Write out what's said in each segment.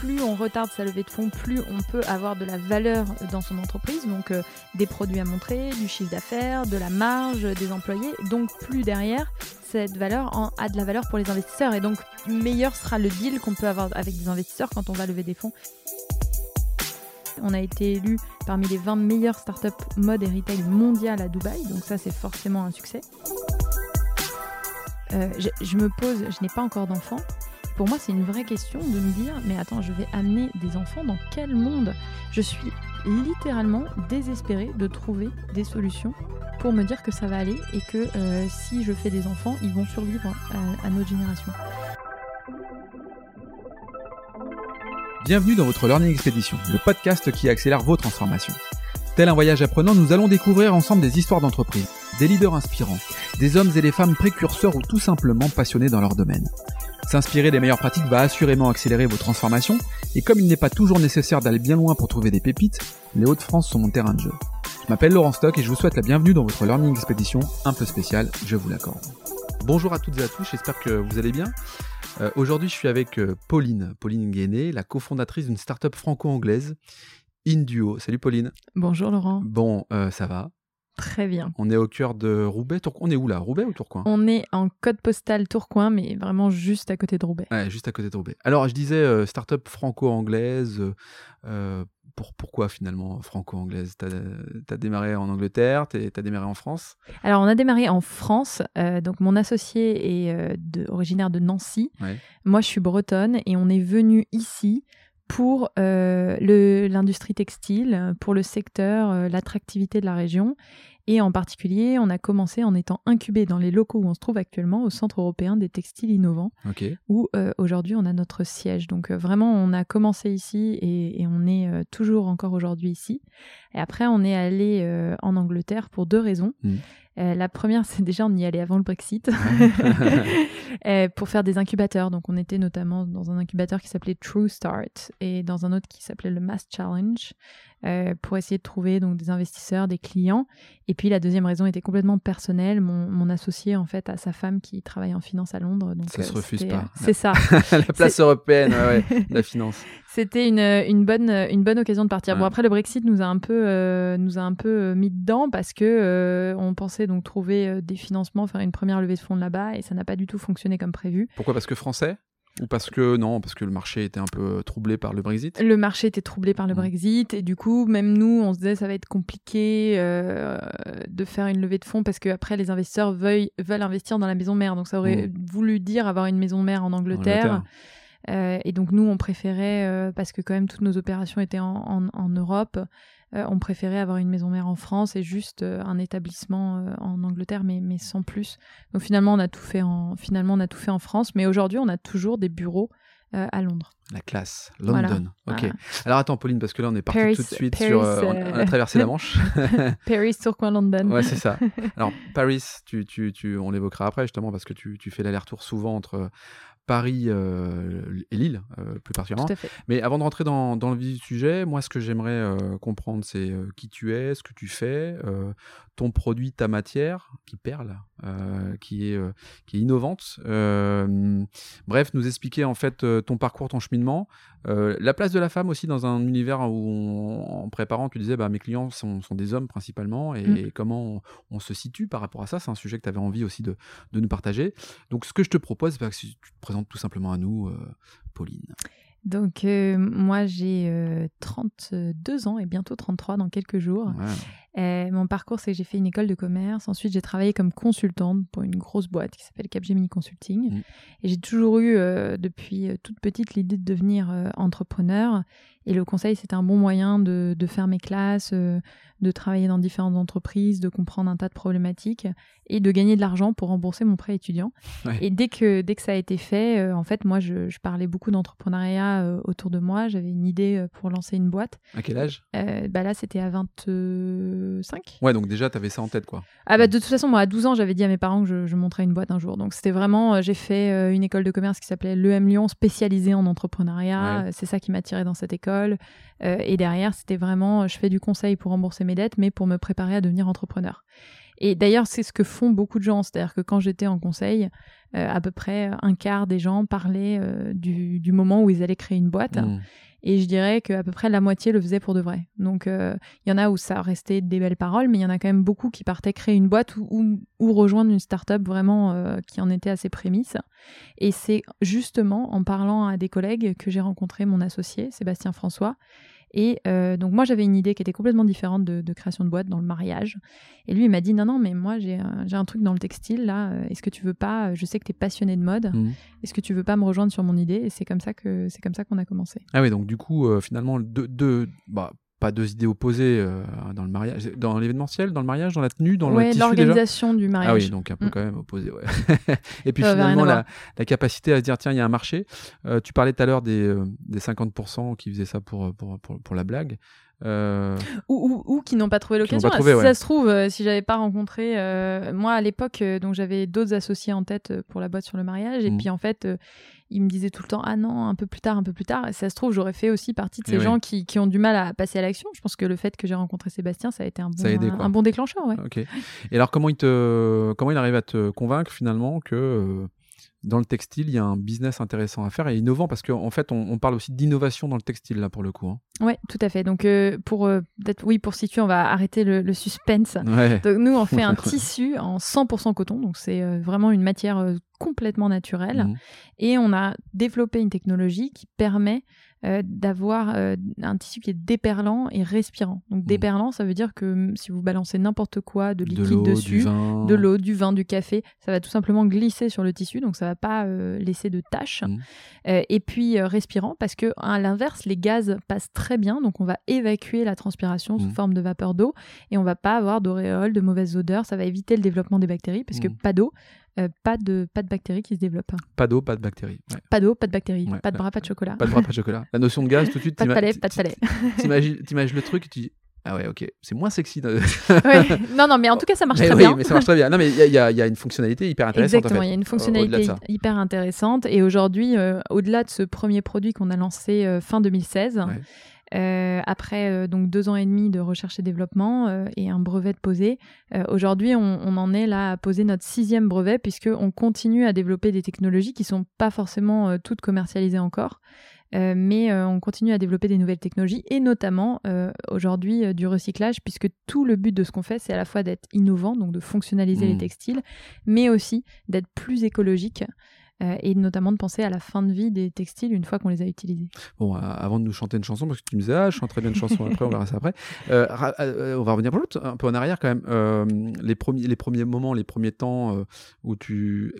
plus on retarde sa levée de fonds, plus on peut avoir de la valeur dans son entreprise, donc euh, des produits à montrer, du chiffre d'affaires, de la marge, des employés, donc plus derrière, cette valeur a de la valeur pour les investisseurs, et donc meilleur sera le deal qu'on peut avoir avec des investisseurs quand on va lever des fonds. On a été élu parmi les 20 meilleures startups mode et retail mondiales à Dubaï, donc ça c'est forcément un succès. Euh, je, me pose, je n'ai pas encore d'enfants. Pour moi, c'est une vraie question de me dire, mais attends, je vais amener des enfants dans quel monde? Je suis littéralement désespérée de trouver des solutions pour me dire que ça va aller et que euh, si je fais des enfants, ils vont survivre à, à notre génération. Bienvenue dans votre Learning Expedition, le podcast qui accélère vos transformations. Tel un voyage apprenant, nous allons découvrir ensemble des histoires d'entreprise, des leaders inspirants, des hommes et des femmes précurseurs ou tout simplement passionnés dans leur domaine. S'inspirer des meilleures pratiques va assurément accélérer vos transformations, et comme il n'est pas toujours nécessaire d'aller bien loin pour trouver des pépites, les Hauts-de-France sont mon terrain de jeu. Je m'appelle Laurent Stock et je vous souhaite la bienvenue dans votre Learning Expedition un peu spéciale, je vous l'accorde. Bonjour à toutes et à tous, j'espère que vous allez bien. Euh, Aujourd'hui, je suis avec euh, Pauline, Pauline Guéné, la cofondatrice d'une startup franco-anglaise, Induo. Salut Pauline. Bonjour Laurent. Bon, euh, ça va. Très bien. On est au cœur de Roubaix. Tour- On est où là? Roubaix ou Tourcoing? On est en code postal Tourcoing, mais vraiment juste à côté de Roubaix. Ouais, juste à côté de Roubaix. Alors, je disais euh, startup franco-anglaise. euh, pour, pourquoi finalement franco-anglaise? T'as as démarré en Angleterre, t'es- t'as démarré en France? Alors, on a démarré en France. euh, donc, mon associé est euh, de- originaire de Nancy. Ouais. Moi, je suis bretonne et on est venu ici pour euh, l'industrie textile, pour le secteur, euh, l'attractivité de la région. Et en particulier, on a commencé en étant incubé dans les locaux où on se trouve actuellement, au Centre européen des textiles innovants, où euh, aujourd'hui on a notre siège. Donc euh, vraiment, on a commencé ici et, et on est euh, toujours encore aujourd'hui ici. Et après, on est allé en Angleterre pour deux raisons. Euh, la première, c'est déjà on y allait avant le Brexit Euh, pour faire des incubateurs. Donc on était notamment dans un incubateur qui s'appelait True Start et dans un autre qui s'appelait le Mass Challenge euh, pour essayer de trouver donc des investisseurs, des clients. Et puis la deuxième raison était complètement personnelle. Mon, mon associé en fait a sa femme qui travaille en finance à Londres. Donc Ça se euh, refuse c'était, pas. euh, C'est ça. la place européenne, ouais, ouais, de la finance. C'était une, une, bonne, une bonne occasion de partir. Bon, après, le Brexit nous a un peu, euh, nous a un peu euh, mis dedans parce que euh, on pensait donc trouver euh, des financements, faire une première levée de fonds là-bas et ça n'a pas du tout fonctionné comme prévu. Pourquoi? Parce que français? Ou parce que non, parce que le marché était un peu troublé par le Brexit Le marché était troublé par le Mm. Brexit et du coup, même nous, on se disait ça va être compliqué euh, de faire une levée de fonds parce que après les investisseurs veuillent, veulent investir dans la maison mère. Donc ça aurait voulu dire avoir une maison mère en Angleterre. Angleterre. Euh, et donc nous, on préférait, euh, parce que quand même toutes nos opérations étaient en, en- en Europe, euh, on préférait avoir une maison mère en France et juste euh, un établissement euh, en Angleterre, mais, mais sans plus. Donc finalement, on a tout fait en, finalement, on a tout fait en France, mais aujourd'hui, on a toujours des bureaux euh, à Londres. La classe, Voilà. London. Ok. Voilà. Alors attends, Pauline, parce que là, on est parti Paris- tout de suite Paris, sur. euh, euh, on a traversé la Manche. Paris, Tourcoing, London. ouais, c'est ça. Alors, Paris, tu, tu, tu, on l'évoquera après, justement, parce que tu, tu fais l'aller-retour souvent entre Paris euh, et Lille, euh, plus particulièrement. Tout à fait. Mais avant de rentrer dans, dans le vif du sujet, moi, ce que j'aimerais euh, comprendre, c'est qui tu es, ce que tu fais, ton produit, ta matière, qui perle, qui, est, qui est innovante. Bref, nous expliquer en fait ton parcours, ton cheminement, la place de la femme aussi dans un univers où, on- en préparant, tu disais, bah, mes clients sont, sont des hommes principalement, et, Mm. et comment on, on se situe par rapport à ça. C'est un sujet que tu avais envie aussi de, de nous partager. Donc, ce que je te propose, bah, c'est que tu te présentes tout simplement à nous, euh, Pauline. Donc euh, moi, j'ai euh, 32 ans et bientôt 33 dans quelques jours. Euh, mon parcours, c'est que j'ai fait une école de commerce. Ensuite, j'ai travaillé comme consultante pour une grosse boîte qui s'appelle Capgemini Consulting. Mm. Et j'ai toujours eu, euh, depuis euh, toute petite, l'idée de devenir euh, entrepreneur. Et le conseil, c'était un bon moyen de, de faire mes classes, de travailler dans différentes entreprises, de comprendre un tas de problématiques et de gagner de l'argent pour rembourser mon prêt étudiant. Ouais. Et dès que, dès que ça a été fait, en fait, moi, je, je parlais beaucoup d'entrepreneuriat autour de moi. J'avais une idée pour lancer une boîte. À quel âge? Bah là, c'était à 25. Ouais, donc déjà, tu avais ça en tête, quoi. Ah bah de toute façon, moi à 12 ans, j'avais dit à mes parents que je, je monterais une boîte un jour. Donc c'était vraiment, euh, j'ai fait euh, une école de commerce qui s'appelait l'EM Lyon, spécialisée en entrepreneuriat. Ouais. Euh, C'est ça qui m'a tiré dans cette école. Et derrière, c'était vraiment, je fais du conseil pour rembourser mes dettes, mais pour me préparer à devenir entrepreneur. Et d'ailleurs, c'est ce que font beaucoup de gens. C'est-à-dire que quand j'étais en conseil, à peu près un quart des gens parlaient du, du, moment où ils allaient créer une boîte. Mmh. Et je dirais qu'à peu près la moitié le faisait pour de vrai. Donc il y en a où ça restait des belles paroles, mais il y en a quand même beaucoup qui partaient créer une boîte ou, ou, rejoindre une start-up vraiment qui en était à ses prémices. Et c'est justement en parlant à des collègues que j'ai rencontré mon associé, Sébastien François, et euh, donc moi j'avais une idée qui était complètement différente de, création de boîte dans le mariage. Et lui il m'a dit non non mais moi j'ai un, truc dans le textile là. Euh, est-ce que tu veux pas Je sais que tu es passionné de mode. Mmh. Est-ce que tu veux pas me rejoindre sur mon idée? Et c'est comme ça que c'est comme ça qu'on a commencé. Ah oui donc du coup euh, finalement deux, deux bah, pas deux idées opposées euh, dans le mariage, dans l'événementiel, dans le mariage, dans la tenue, dans ouais, l'organisation du mariage. Ah oui, donc un peu mm. quand même opposé. Ouais. et puis finalement la, la, capacité à se dire tiens il y a un marché. Euh, tu parlais tout à l'heure des, euh, des 50% qui faisaient ça pour, pour, pour, pour la blague. Euh... Ou, ou, qui n'ont pas trouvé l'occasion. Si ça se trouve, euh, si j'avais pas rencontré, euh, moi à l'époque, donc j'avais d'autres associés en tête pour la boîte sur le mariage, et mmh. puis en fait, ils me disaient tout le temps ah non, un peu plus tard, un peu plus tard. Et ça se trouve, j'aurais fait aussi partie de ces gens qui, qui, ont du mal à passer à l'action. Je pense que le fait que j'ai rencontré Sébastien, ça a été un bon, un, bon déclencheur. Ouais. Et alors comment il te, comment il arrive à te convaincre finalement que dans le textile, il y a un business intéressant à faire et innovant parce qu'en en fait, on, parle aussi d'innovation dans le textile là pour le coup. Hein. Oui, tout à fait. Donc euh, pour euh, peut-être oui pour situer, on va arrêter le, suspense. Donc, nous, on fait un tissu en 100% coton, donc c'est euh, vraiment une matière complètement naturelle mmh. et on a développé une technologie qui permet euh, d'avoir euh, un tissu qui est déperlant et respirant. Donc mmh. déperlant, ça veut dire que si vous balancez n'importe quoi de liquide dessus, de l'eau, du vin, du café, ça va tout simplement glisser sur le tissu, donc ça va pas euh, laisser de taches. Mmh. et puis respirant, parce que à l'inverse, les gaz passent très bien, donc on va évacuer la transpiration sous mmh. forme de vapeur d'eau et on va pas avoir d'auréole, de mauvaises odeurs. Ça va éviter le développement des bactéries, parce que pas d'eau, euh, pas, de, pas de bactéries qui se développent. Pas d'eau, pas de bactéries. Pas d'eau, pas de bactéries. pas de bras, pas de chocolat. Pas de bras, pas de chocolat. La notion de gaz, tout de suite. pas de palais, pas de palais. T'imagines le truc et tu dis ah ouais, ok, c'est moins sexy. Non, non, mais en tout cas, ça marche très bien. mais ça marche très bien. Non, mais il y, y, a une fonctionnalité hyper intéressante. Exactement, il y a une fonctionnalité hyper intéressante. Et aujourd'hui, euh, au-delà de ce premier produit qu'on a lancé euh, fin 2016, euh, après euh, donc deux ans et demi de recherche et développement euh, et un brevet de posé, aujourd'hui on, on, en est là à poser notre sixième brevet puisque on continue à développer des technologies qui sont pas forcément toutes commercialisées encore. mais on continue à développer des nouvelles technologies et notamment aujourd'hui du recyclage puisque tout le but de ce qu'on fait c'est à la fois d'être innovant donc de fonctionnaliser les mmh. textiles mais aussi d'être plus écologique euh, et notamment de penser à la fin de vie des textiles une fois qu'on les a utilisés. Bon, euh, avant de nous chanter une chanson, parce que tu me disais, ah, je chanterai bien une chanson après, on verra ça après. Euh, on va revenir un peu en arrière quand même. les, premiers, les premiers moments, les premiers temps où tu.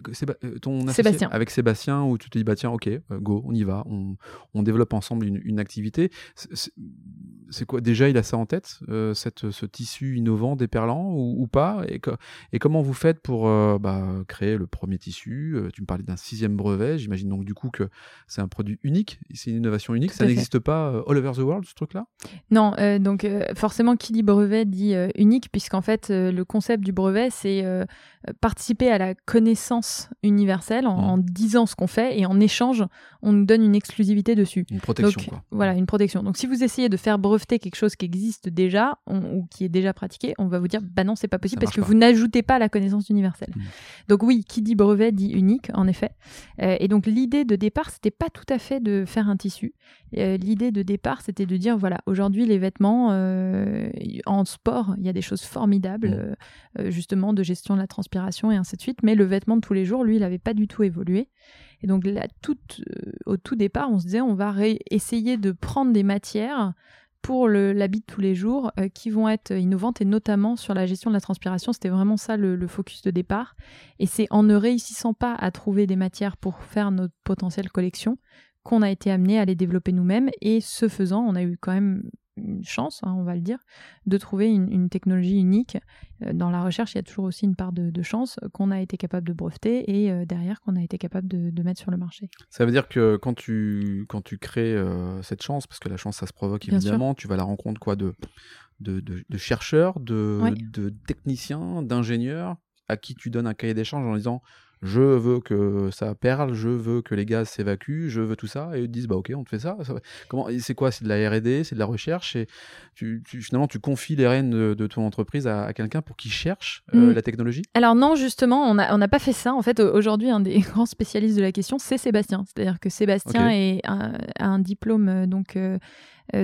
ton Sébastien. Avec Sébastien, où tu te dis, bah tiens, ok, go, on y va, on, on développe ensemble une, une activité. C'est quoi Déjà, il a ça en tête, cette, ce tissu innovant, déperlant ou, ou pas? Et, et, comment vous faites pour bah, créer le premier tissu? Tu me parlais d'un sixième brevet. J'imagine donc du coup que c'est un produit unique, c'est une innovation unique. ça n'existe pas euh, all over the world, ce truc-là? Non, euh, donc euh, forcément, qui dit brevet dit unique, puisqu'en fait, le concept du brevet, c'est participer à la connaissance universelle en, mmh. disant ce qu'on fait et en échange, on nous donne une exclusivité dessus. Une protection, quoi. Voilà, une protection. Donc si vous essayez de faire breveter quelque chose qui existe déjà ou qui est déjà pratiqué, on va vous dire, bah non, c'est pas possible parce que vous n'ajoutez pas la connaissance universelle. Mmh. Donc oui, qui dit brevet dit unique, en effet. Euh, et donc l'idée de départ, c'était pas tout à fait de faire un tissu. Euh, l'idée de départ, c'était de dire voilà, aujourd'hui les vêtements euh, en sport, il y a des choses formidables, mmh. justement de gestion de la transpiration et ainsi de suite. Mais le vêtement de tous les jours, lui, il n'avait pas du tout évolué. Et donc là, tout, au tout départ, on se disait on va essayer de prendre des matières pour l'habit de tous les jours euh, qui vont être innovantes et notamment sur la gestion de la transpiration. C'était vraiment ça le, focus de départ. Et c'est en ne réussissant pas à trouver des matières pour faire notre potentielle collection qu'on a été amené à les développer nous-mêmes. Et ce faisant, on a eu quand même une chance, hein, on va le dire, de trouver une, technologie unique. Euh, dans la recherche, il y a toujours aussi une part de, chance qu'on a été capable de breveter et euh, derrière qu'on a été capable de, mettre sur le marché. Ça veut dire que quand tu, quand tu crées euh, cette chance, parce que la chance ça se provoque évidemment, tu vas à la rencontre quoi, de, de, de chercheurs, de, de techniciens, d'ingénieurs à qui tu donnes un cahier d'échange en disant je veux que ça perle, je veux que les gaz s'évacuent, je veux tout ça, et ils disent bah ok, on te fait ça. comment C'est quoi? C'est de la R&D, c'est de la recherche, et tu, finalement tu confies les rênes de, ton entreprise à, quelqu'un pour qu'il cherche euh, mm. la technologie? Alors non, justement, on n'a on pas fait ça. En fait, aujourd'hui, un des grands spécialistes de la question, c'est Sébastien. C'est-à-dire que Sébastien est a un, diplôme euh, donc euh,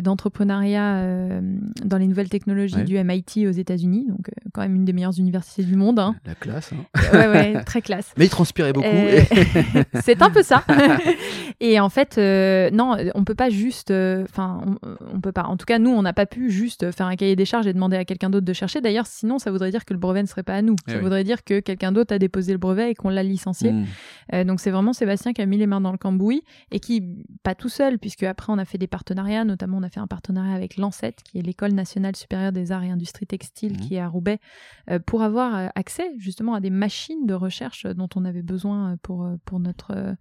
d'entrepreneuriat euh, dans les nouvelles technologies du MIT aux États-Unis, donc euh, quand même une des meilleures universités du monde. Hein. La classe. Hein. ouais, ouais, très classe. Mais il transpirait beaucoup. C'est un peu ça. et en fait, non, on peut pas juste, enfin, on, peut pas. En tout cas, nous, on n'a pas pu juste faire un cahier des charges et demander à quelqu'un d'autre de chercher. D'ailleurs, sinon, ça voudrait dire que le brevet ne serait pas à nous. Eh ça voudrait dire que quelqu'un d'autre a déposé le brevet et qu'on l'a licencié. Hmm. donc c'est vraiment Sébastien qui a mis les mains dans le cambouis et qui, pas tout seul, puisque après on a fait des partenariats, notamment on a fait un partenariat avec l'ANSET, qui est l'École nationale supérieure des arts et industries textiles, mmh. qui est à Roubaix, euh, pour avoir euh, accès justement à des machines de recherche dont on avait besoin euh, pour, pour notre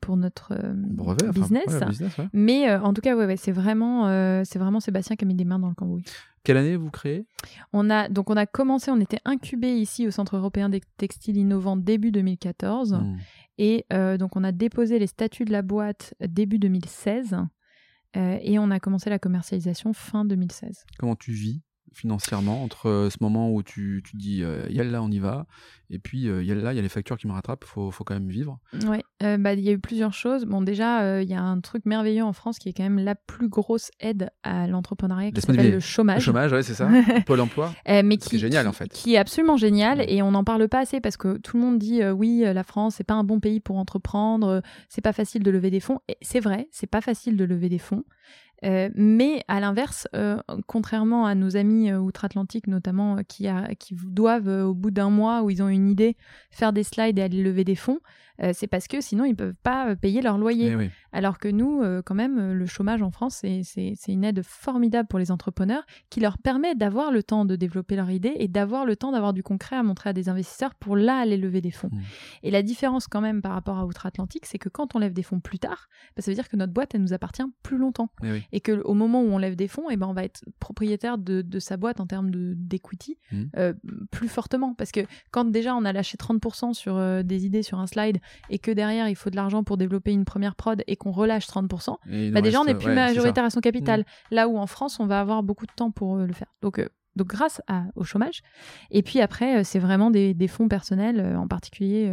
pour notre business. Mais en tout cas, ouais, ouais c'est vraiment, c'est vraiment Sébastien qui a mis des mains dans le cambouis. Quelle année vous créez? On a donc on a commencé, on était incubé ici au Centre européen des textiles innovants début 2014 mmh. et donc on a déposé les statuts de la boîte début 2016 euh, et on a commencé la commercialisation fin 2016. Comment tu vis financièrement entre euh, ce moment où tu, tu dis euh, là on y va. Et puis euh, là il y a les factures qui me rattrapent. Faut, faut quand même vivre. Ouais. Bah il y a eu plusieurs choses. Bon déjà il y a un truc merveilleux en France qui est quand même la plus grosse aide à l'entrepreneuriat qui s'appelle le chômage. Le chômage ouais c'est ça. Pôle emploi. Mais qui est génial en fait. qui est absolument génial et on n'en parle pas assez parce que tout le monde dit oui la France c'est pas un bon pays pour entreprendre c'est pas facile de lever des fonds. Et c'est vrai c'est pas facile de lever des fonds euh, mais à l'inverse, euh, contrairement à nos amis euh, outre-Atlantique notamment, qui, qui doivent au bout d'un mois où ils ont une idée faire des slides et aller lever des fonds, c'est parce que sinon ils peuvent pas payer leur loyer. Eh Alors que nous, quand même, le chômage en France, c'est une aide formidable pour les entrepreneurs qui leur permet d'avoir le temps de développer leur idée et d'avoir le temps d'avoir du concret à montrer à des investisseurs pour là aller lever des fonds. Mmh. Et la différence quand même par rapport à outre-Atlantique, c'est que quand on lève des fonds plus tard, bah, ça veut dire que notre boîte, elle nous appartient plus longtemps. Eh et que au moment où on lève des fonds, et eh ben on va être propriétaire de, de sa boîte en termes d'equity mmh. euh, plus fortement. Parce que quand déjà on a lâché 30% sur euh, des idées sur un slide et que derrière il faut de l'argent pour développer une première prod et qu'on relâche 30%, bah déjà on n'est plus majoritaire à son capital. Mmh. Là où en France on va avoir beaucoup de temps pour euh, le faire. Donc donc grâce à, au chômage. Et puis après, c'est vraiment des, des, fonds personnels, en particulier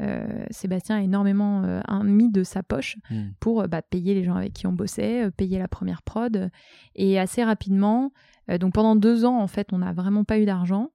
euh, Sébastien a énormément euh, mis de sa poche hmm. pour euh, bah, payer les gens avec qui on bossait, payer la première prod. Et assez rapidement, donc pendant deux ans, en fait, on n'a vraiment pas eu d'argent.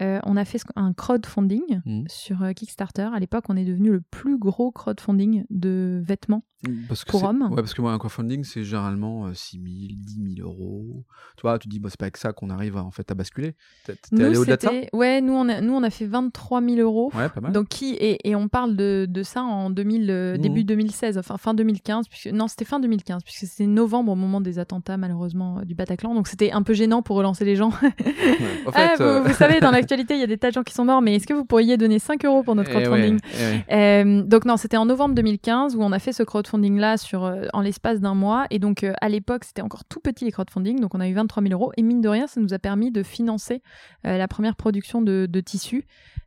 On a fait un crowdfunding hmm. sur Kickstarter. À l'époque, on est devenu le plus gros crowdfunding de vêtements parce que pour hommes. Ouais, parce que moi, un crowdfunding, c'est généralement 6 000, 10 000 euros. Tu vois, tu dis, bah, c'est pas avec ça qu'on arrive à, en fait, à basculer. T'es allé au-delà de ça Ouais, nous on, a, nous, on a fait 23 000 euros. Ouais, pas mal. Donc, qui, et, et on parle de, de ça en 2000, euh, mmh. début 2016, enfin fin 2015. Puisque, non, c'était fin 2015, puisque c'était novembre au moment des attentats, malheureusement, euh, du Bataclan. Donc, c'était un peu gênant pour relancer les gens. En fait, ah, euh, vous, savez, dans l'actualité, il y a des tas de gens qui sont morts, mais est-ce que vous pourriez donner 5 euros pour notre eh crowdfunding eh Donc, non, c'était en novembre 2015 où on a fait ce crowdfunding-là sur euh, en l'espace d'un mois. Et donc, euh, à l'époque, c'était encore tout petit les crowdfunding. Donc, on a eu 23 000 euros. Et mine de rien, ça nous a permis de financer euh, la première production de, de tissus.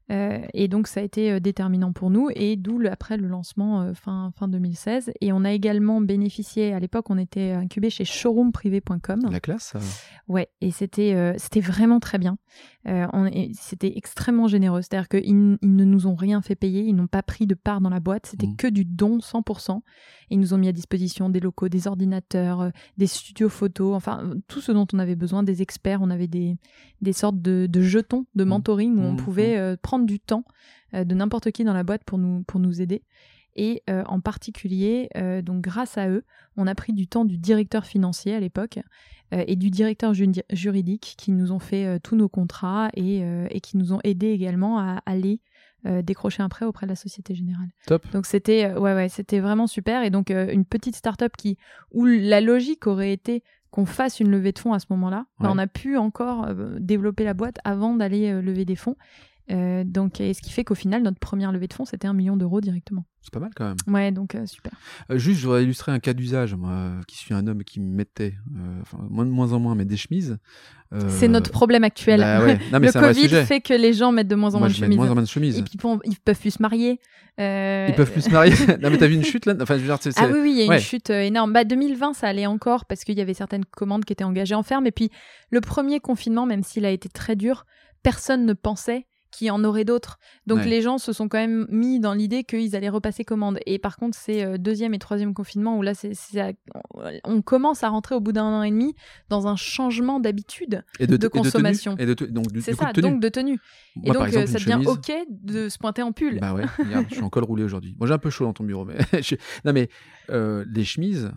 et donc ça a été déterminant pour nous et d'où après le lancement fin, fin 2016. Et on a également bénéficié, à l'époque on était incubé chez showroomprivé.com. La classe Ouais, et c'était c'était vraiment très bien. C'était extrêmement généreux. C'est-à-dire qu'ils ils ne nous ont rien fait payer, ils n'ont pas pris de part dans la boîte, c'était mmh. que du don 100%. Ils nous ont mis à disposition des locaux, des ordinateurs, euh, des studios photos, enfin tout ce dont on avait besoin, des experts. On avait des, des sortes de, jetons de mmh. mentoring où on mmh, pouvait. Euh, prendre du temps euh, de n'importe qui dans la boîte pour nous, pour nous aider. Et en particulier, donc grâce à eux, on a pris du temps du directeur financier à l'époque et du directeur juridique qui nous ont fait tous nos contrats et, et, qui nous ont aidés également à aller euh, décrocher un prêt auprès de la Société Générale. Top. Donc c'était euh, ouais ouais c'était vraiment super et donc euh, une petite start-up qui où la logique aurait été qu'on fasse une levée de fonds à ce moment-là. Ben, on a pu encore développer la boîte avant d'aller lever des fonds. donc, et ce qui fait qu'au final, notre première levée de fonds, c'était un million d'euros directement. C'est pas mal quand même. Ouais, donc euh, super. Euh, juste, je voudrais illustrer un cas d'usage, moi, euh, qui suis un homme qui me mettait, euh, enfin, moins de moins en moins, mais des chemises. Euh, C'est notre problème actuel. bah ouais. Non, mais le Covid fait que les gens mettent de moins en Moi, moins de chemises. moins en moins de chemises. Et puis ils peuvent plus se marier. Euh, Ils peuvent plus se marier. non, mais t'as vu une chute là? Enfin, je veux dire, c'est. Ah oui, oui, il y a ouais. une chute euh, énorme. Bah, 2020, ça allait encore parce qu'il y avait certaines commandes qui étaient engagées en ferme. Et puis, le premier confinement, même s'il a été très dur, personne ne pensait qu'il y en aurait d'autres. Donc, Ouais. les gens se sont quand même mis dans l'idée qu'ils allaient repasser commande. Et par contre, c'est euh, deuxième et troisième confinement où là, c'est, on commence à rentrer au bout d'un an et demi dans un changement d'habitude. et de, de et tenue. consommation. Et de, te- donc, du, C'est ça, de tenue. donc de tenue. Moi, et donc, exemple, euh, ça devient chemise- OK de se pointer en pull. Bah ouais, regarde, je suis en col roulé aujourd'hui. Moi, j'ai un peu chaud dans ton bureau, mais je- non, mais euh, les chemises.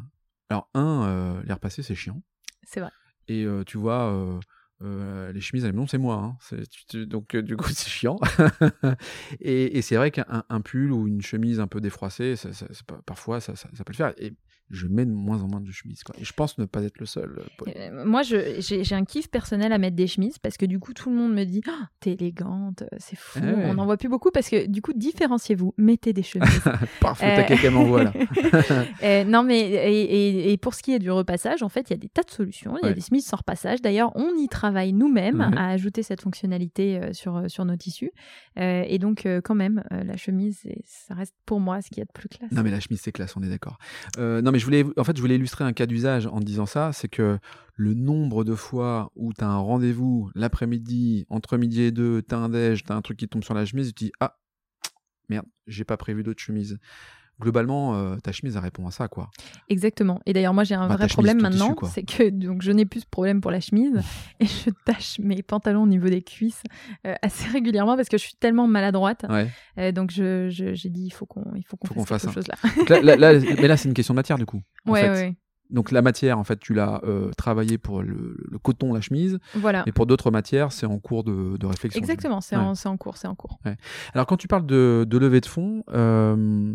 Alors, un, euh, les repasser, c'est chiant. C'est vrai. Et tu vois, euh, les chemises à c'est moi. hein. Donc, euh, du coup, c'est chiant. et c'est vrai qu'un un pull ou une chemise un peu défroissée, parfois, ça peut le faire. Et je mets de moins en moins de chemises. Quoi. Et je pense ne pas être le seul. euh. Euh, Moi, j'ai un kiff personnel à mettre des chemises parce que du coup, tout le monde me dit Ah, T'es élégante, euh, c'est fou. Ouais. On n'en voit plus beaucoup parce que du coup, différenciez-vous, mettez des chemises. Parfait, Euh, t'as quelqu'un m'envoie là. Euh, non, mais et, et- et pour ce qui est du repassage, en fait, il y a des tas de solutions. Il y a Ouais. des chemises sans repassage. D'ailleurs, on y travaille nous-mêmes Ouais. à ajouter cette fonctionnalité sur, sur nos tissus. Et donc, quand même, la chemise, ça reste pour moi ce qu'il y a de plus classe. Non mais la chemise c'est classe, on est d'accord. Non mais je voulais, en je voulais illustrer un cas d'usage en disant ça, c'est que le nombre de fois où tu as un rendez-vous l'après-midi, entre midi et deux, t'as un déj, t'as un truc qui tombe sur la chemise, tu dis ah merde, j'ai pas prévu d'autres chemises. Globalement, euh, ta chemise elle répond à ça quoi. Exactement. Et d'ailleurs, moi, j'ai un Bah, vrai problème maintenant, c'est que donc je n'ai plus ce problème pour la chemise et je tâche mes pantalons au niveau des cuisses euh, assez régulièrement parce que je suis tellement maladroite. Ouais. Euh, donc je je- j'ai dit il faut qu'on il faut qu'on Faut qu'on fasse fasse quelque un- chose là. Donc là, là- là- mais là c'est une question de matière du coup. en ouais, fait. ouais, ouais. Donc la matière en fait tu l'as euh, travaillé pour le, le coton, la chemise, Voilà. et pour d'autres matières c'est en cours de, de réflexion. Exactement, c'est Ouais. en, en cours, c'est en cours. Alors quand tu parles de, de levée de fonds, euh,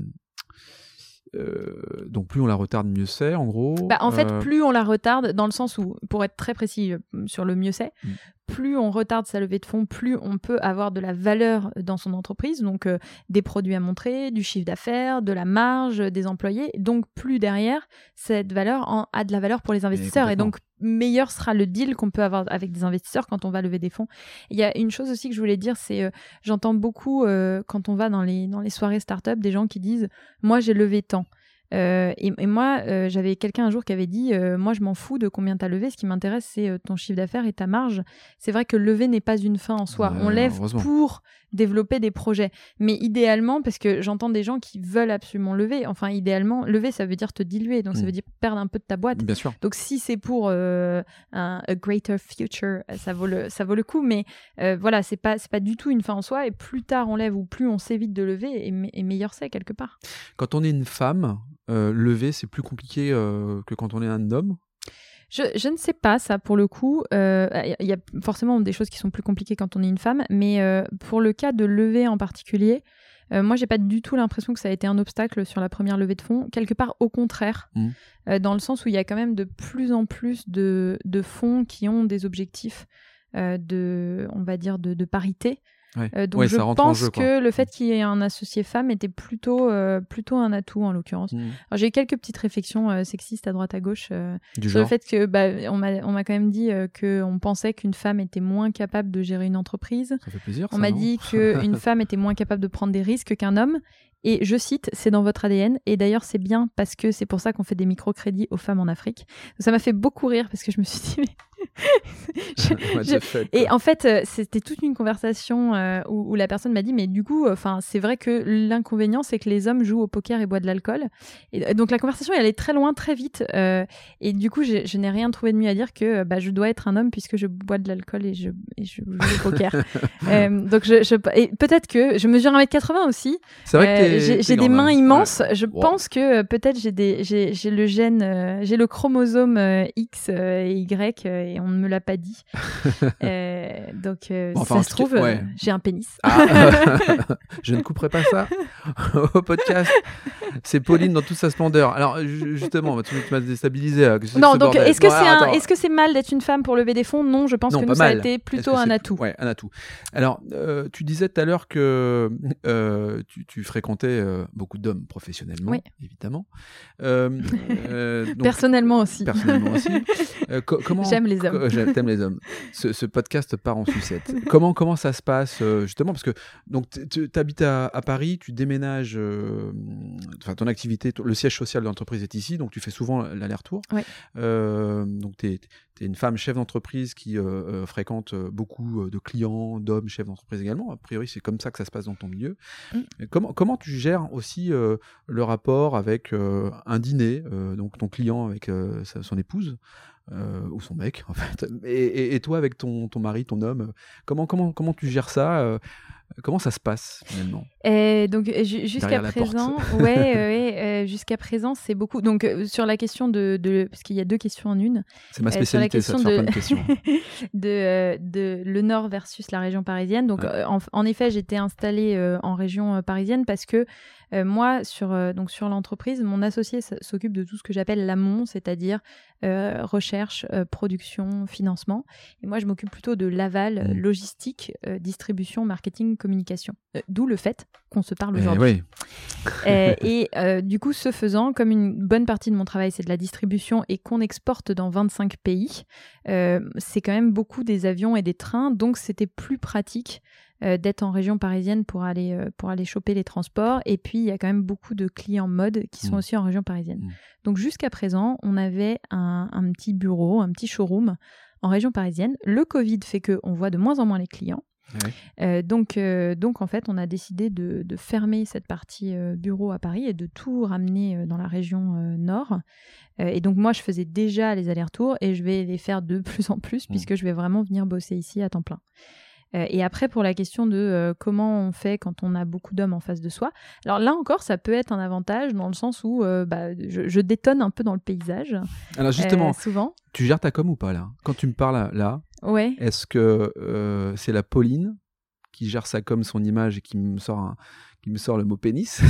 euh, donc plus on la retarde, mieux c'est en gros. Bah, en fait, Euh, plus on la retarde, dans le sens où, pour être très précis euh, sur le mieux c'est, Mm. plus on retarde sa levée de fonds, plus on peut avoir de la valeur dans son entreprise, donc euh, des produits à montrer, du chiffre d'affaires, de la marge, des employés. Donc plus derrière, cette valeur en- a de la valeur pour les investisseurs. Et, complètement. donc meilleur sera le deal qu'on peut avoir avec des investisseurs quand on va lever des fonds. Il y a une chose aussi que je voulais dire, c'est euh, j'entends beaucoup euh, quand on va dans les, dans les soirées start-up des gens qui disent moi j'ai levé tant. Euh, et, et moi, euh, j'avais quelqu'un un jour qui avait dit euh, Moi, je m'en fous de combien tu as levé. Ce qui m'intéresse, c'est ton chiffre d'affaires et ta marge. C'est vrai que lever n'est pas une fin en soi. On lève pour développer des projets. Mais idéalement, parce que j'entends des gens qui veulent absolument lever. Enfin, idéalement, lever, ça veut dire te diluer. Donc, ça Mm. veut dire perdre un peu de ta boîte. Bien sûr. Donc si c'est pour un a greater future, ça vaut le ça vaut le coup. Mais voilà, c'est pas c'est pas du tout une fin en soi. Et plus tard on lève ou plus on s'évite de lever, et, me- et meilleur c'est quelque part. Quand on est une femme, euh, lever c'est plus compliqué euh, que quand on est un homme? Je, je ne sais pas ça pour le coup. Euh, Il y a forcément des choses qui sont plus compliquées quand on est une femme, mais pour le cas de lever en particulier. moi, j'ai pas du tout l'impression que ça a été un obstacle sur la première levée de fonds. Quelque part, au contraire, euh, dans le sens où il y a quand même de plus en plus de, de fonds qui ont des objectifs de, on va dire, de, de parité. Ouais. Euh, donc Ouais, je pense jeu, que le fait qu'il y ait un associé femme était plutôt, euh, plutôt un atout en l'occurrence. Mm. Alors, J'ai eu quelques petites réflexions euh, sexistes à droite à gauche Du sur le fait que bah, on m'a quand même dit qu'on pensait qu'une femme était moins capable de gérer une entreprise. Ça fait plaisir. On m'a dit qu'une femme était moins capable de prendre des risques qu'un homme. Et je cite, c'est dans votre ADN. Et d'ailleurs, c'est bien parce que c'est pour ça qu'on fait des microcrédits aux femmes en Afrique. Ça m'a fait beaucoup rire parce que je me suis dit, mais je- What je- the fuck, et en fait, euh, c'était toute une conversation euh, où, où la personne m'a dit, mais du coup, enfin, c'est vrai que l'inconvénient, c'est que les hommes jouent au poker et boivent de l'alcool. Et euh, donc la conversation, elle allait très loin, très vite. euh, et du coup, je n'ai rien trouvé de mieux à dire que bah, je dois être un homme puisque je bois de l'alcool et je, et je joue au poker. Euh, donc je, peut-être que je mesure 1m80 aussi. C'est vrai que j'ai des grande, mains ouais. immenses. Je Wow. pense que peut-être j'ai des j'ai j'ai le gène, j'ai le chromosome X et Y et on ne me l'a pas dit. Euh, donc, euh, Bon, enfin, ça se trouve, euh, ouais. j'ai un pénis. Ah, je ne couperai pas ça au podcast. C'est Pauline dans toute sa splendeur. Alors ju- justement, tu, m'as déstabilisé. que Non, donc est-ce que c'est est-ce que c'est mal d'être une femme pour lever des fonds? Non, je pense Non, que nous, ça a été plutôt un atout. Ouais, un atout. Alors, euh, tu disais tout à l'heure que euh, tu, tu fréquentais euh, beaucoup d'hommes professionnellement, Oui. évidemment. Euh, euh, donc, Personnellement aussi. personnellement aussi. Euh, co- comment J'aime les hommes. co- j'aime- T'aimes les hommes. Ce, ce podcast part en sucette. comment comment ça se passe euh, justement parce que tu habites à, à Paris, tu déménages, euh, enfin ton activité, le siège social de l'entreprise est ici, donc tu fais souvent l'aller-retour. Ouais. Euh, donc tu es, une femme chef d'entreprise qui euh, euh, fréquente euh, beaucoup euh, de clients, d'hommes chefs d'entreprise également. A priori, c'est comme ça que ça se passe dans ton milieu. Mm. Comment, comment tu gères aussi euh, le rapport avec euh, un dîner, euh, donc ton client avec euh, sa- son épouse euh, ou son mec en fait, et, et- et toi avec ton, ton mari, ton homme, comment, comment, comment tu gères ça euh, Comment ça se passe finalement? Et donc ju- jusqu'à présent, ouais, euh, jusqu'à présent, c'est beaucoup. Donc sur la question de, de parce qu'il y a deux questions en une. C'est ma Euh, sur la spécialité, ça, de question de- de questions. de, de le nord versus la région parisienne. Donc, Ouais. en, en effet, j'étais installée en région parisienne parce que moi, sur, euh, donc sur l'entreprise, mon associé s'occupe de tout ce que j'appelle l'amont, c'est-à-dire euh, recherche, euh, production, financement. Et moi, je m'occupe plutôt de l'aval, euh, logistique, euh, distribution, marketing, communication. Euh, D'où le fait qu'on se parle Eh aujourd'hui. oui. Euh, et euh, du coup, ce faisant, comme une bonne partie de mon travail, c'est de la distribution et qu'on exporte dans 25 pays, euh, c'est quand même beaucoup des avions et des trains. Donc, c'était plus pratique euh, d'être en région parisienne pour aller, euh, pour aller choper les transports. Et puis, il y a quand même beaucoup de clients mode qui sont Mm. aussi en région parisienne. Mm. Donc, jusqu'à présent, on avait un, un petit bureau, un petit showroom en région parisienne. Le Covid fait qu'on voit de moins en moins les clients. Ouais. Euh, donc, euh, donc, en fait, on a décidé de, de fermer cette partie euh, bureau à Paris et de tout ramener dans la région nord. Et donc, moi, je faisais déjà les allers-retours et je vais les faire de plus en plus Mm. puisque je vais vraiment venir bosser ici à temps plein. Euh, et après, pour la question de euh, comment on fait quand on a beaucoup d'hommes en face de soi, alors là encore, ça peut être un avantage dans le sens où euh, bah, je, je détonne un peu dans le paysage. Alors justement, souvent. tu gères ta com ou pas là? Quand tu me parles là, Ouais. est-ce que c'est la Pauline qui gère sa com, son image et qui me sort un- qui me sort le mot pénis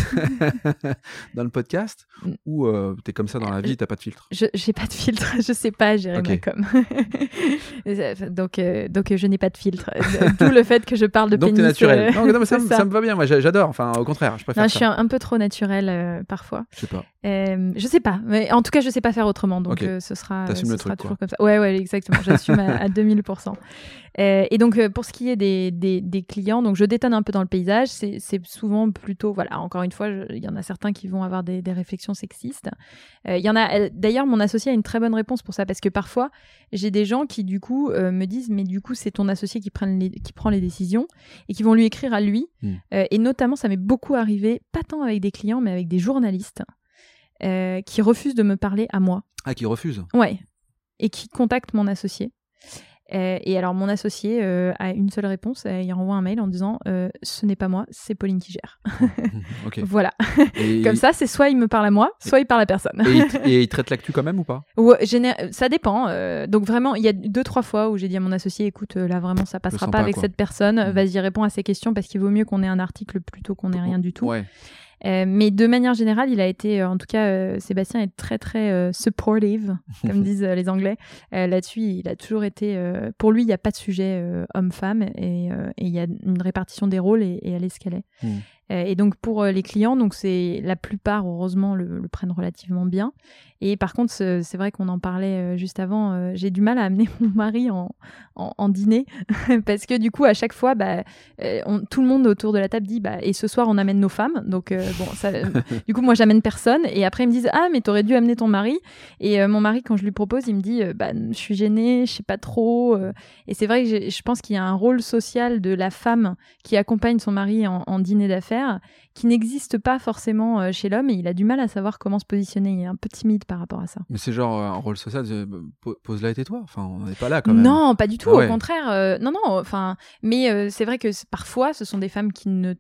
dans le podcast Mm. ou euh, t'es comme ça dans la vie, t'as pas de filtre Je j'ai pas de filtre, je sais pas gérer Ok. ma com. donc euh, donc euh, je n'ai pas de filtre. D'où le fait que je parle de Donc pénis. naturel. euh, Non, non, mais ça, ça. ça me va bien, moi j'a- j'adore. Enfin, au contraire, je préfère Non, je ça. suis un, un peu trop naturelle euh, parfois. Je sais pas. Euh, je sais pas, mais en tout cas, je sais pas faire autrement, donc euh, ce sera, ce le sera truc, toujours comme ça. Ouais, ouais, exactement. J'assume à, à 2000%. Euh, et donc, euh, pour ce qui est des, des, des clients, donc je détonne un peu dans le paysage. C'est c'est plutôt, voilà, encore une fois, il y en a certains qui vont avoir des, des réflexions sexistes. Euh, Il y en a. euh, D'ailleurs, mon associé a une très bonne réponse pour ça parce que parfois, j'ai des gens qui du coup euh, me disent, mais du coup, c'est ton associé qui, prenne les, qui prend les décisions et qui vont lui écrire à lui. Hmm. Euh, et notamment, ça m'est beaucoup arrivé, pas tant avec des clients, mais avec des journalistes qui refusent de me parler à moi. Ah, qui refuse. Ouais. Et qui contactent mon associé. Euh, et alors, mon associé euh, a une seule réponse. il renvoie un mail en disant euh, Ce n'est pas moi, c'est Pauline qui gère. Voilà. Et, Comme ça, c'est soit il me parle à moi, soit il parle à personne. Et, il t- et il traite l'actu quand même ou pas? Ouais, géné- ça dépend. donc vraiment, il y a deux trois fois où j'ai dit à mon associé, écoute, là vraiment, ça passera pas pas, avec quoi. cette personne. Mhm. Vas-y, réponds à ces questions parce qu'il vaut mieux qu'on ait un article plutôt qu'on ait rien du tout. Ouais. Euh, mais de manière générale, il a été, euh, en tout cas, euh, Sébastien est très très euh, supportive, comme disent les Anglais. Là-dessus, il a toujours été. pour lui, il n'y a pas de sujet homme-femme et il y a une répartition des rôles et, et elle est ce qu'elle est. Mm. Euh, et donc pour euh, les clients, donc c'est la plupart heureusement le, le prennent relativement bien. Et par contre, c'est vrai qu'on en parlait euh, juste avant. J'ai du mal à amener mon mari en, en, en dîner parce que du coup à chaque fois, bah, on- tout le monde autour de la table dit bah et ce soir on amène nos femmes. Donc euh, bon, ça, du coup moi j'amène personne et après ils me disent ah mais t'aurais dû amener ton mari. Et euh, mon mari quand je lui propose, il me dit bah je suis gênée, je sais pas trop. et c'est vrai que je pense qu'il y a un rôle social de la femme qui accompagne son mari en, en dîner d'affaires faire qui n'existe pas forcément euh, chez l'homme et il a du mal à savoir comment se positionner. Il est un peu timide par rapport à ça. Mais c'est genre un rôle social, pose-la et tais-toi. Enfin, on n'est pas là quand même. Non, pas du tout. Ah au contraire, non, non. Enfin, mais c'est vrai que parfois, ce sont des femmes qui ne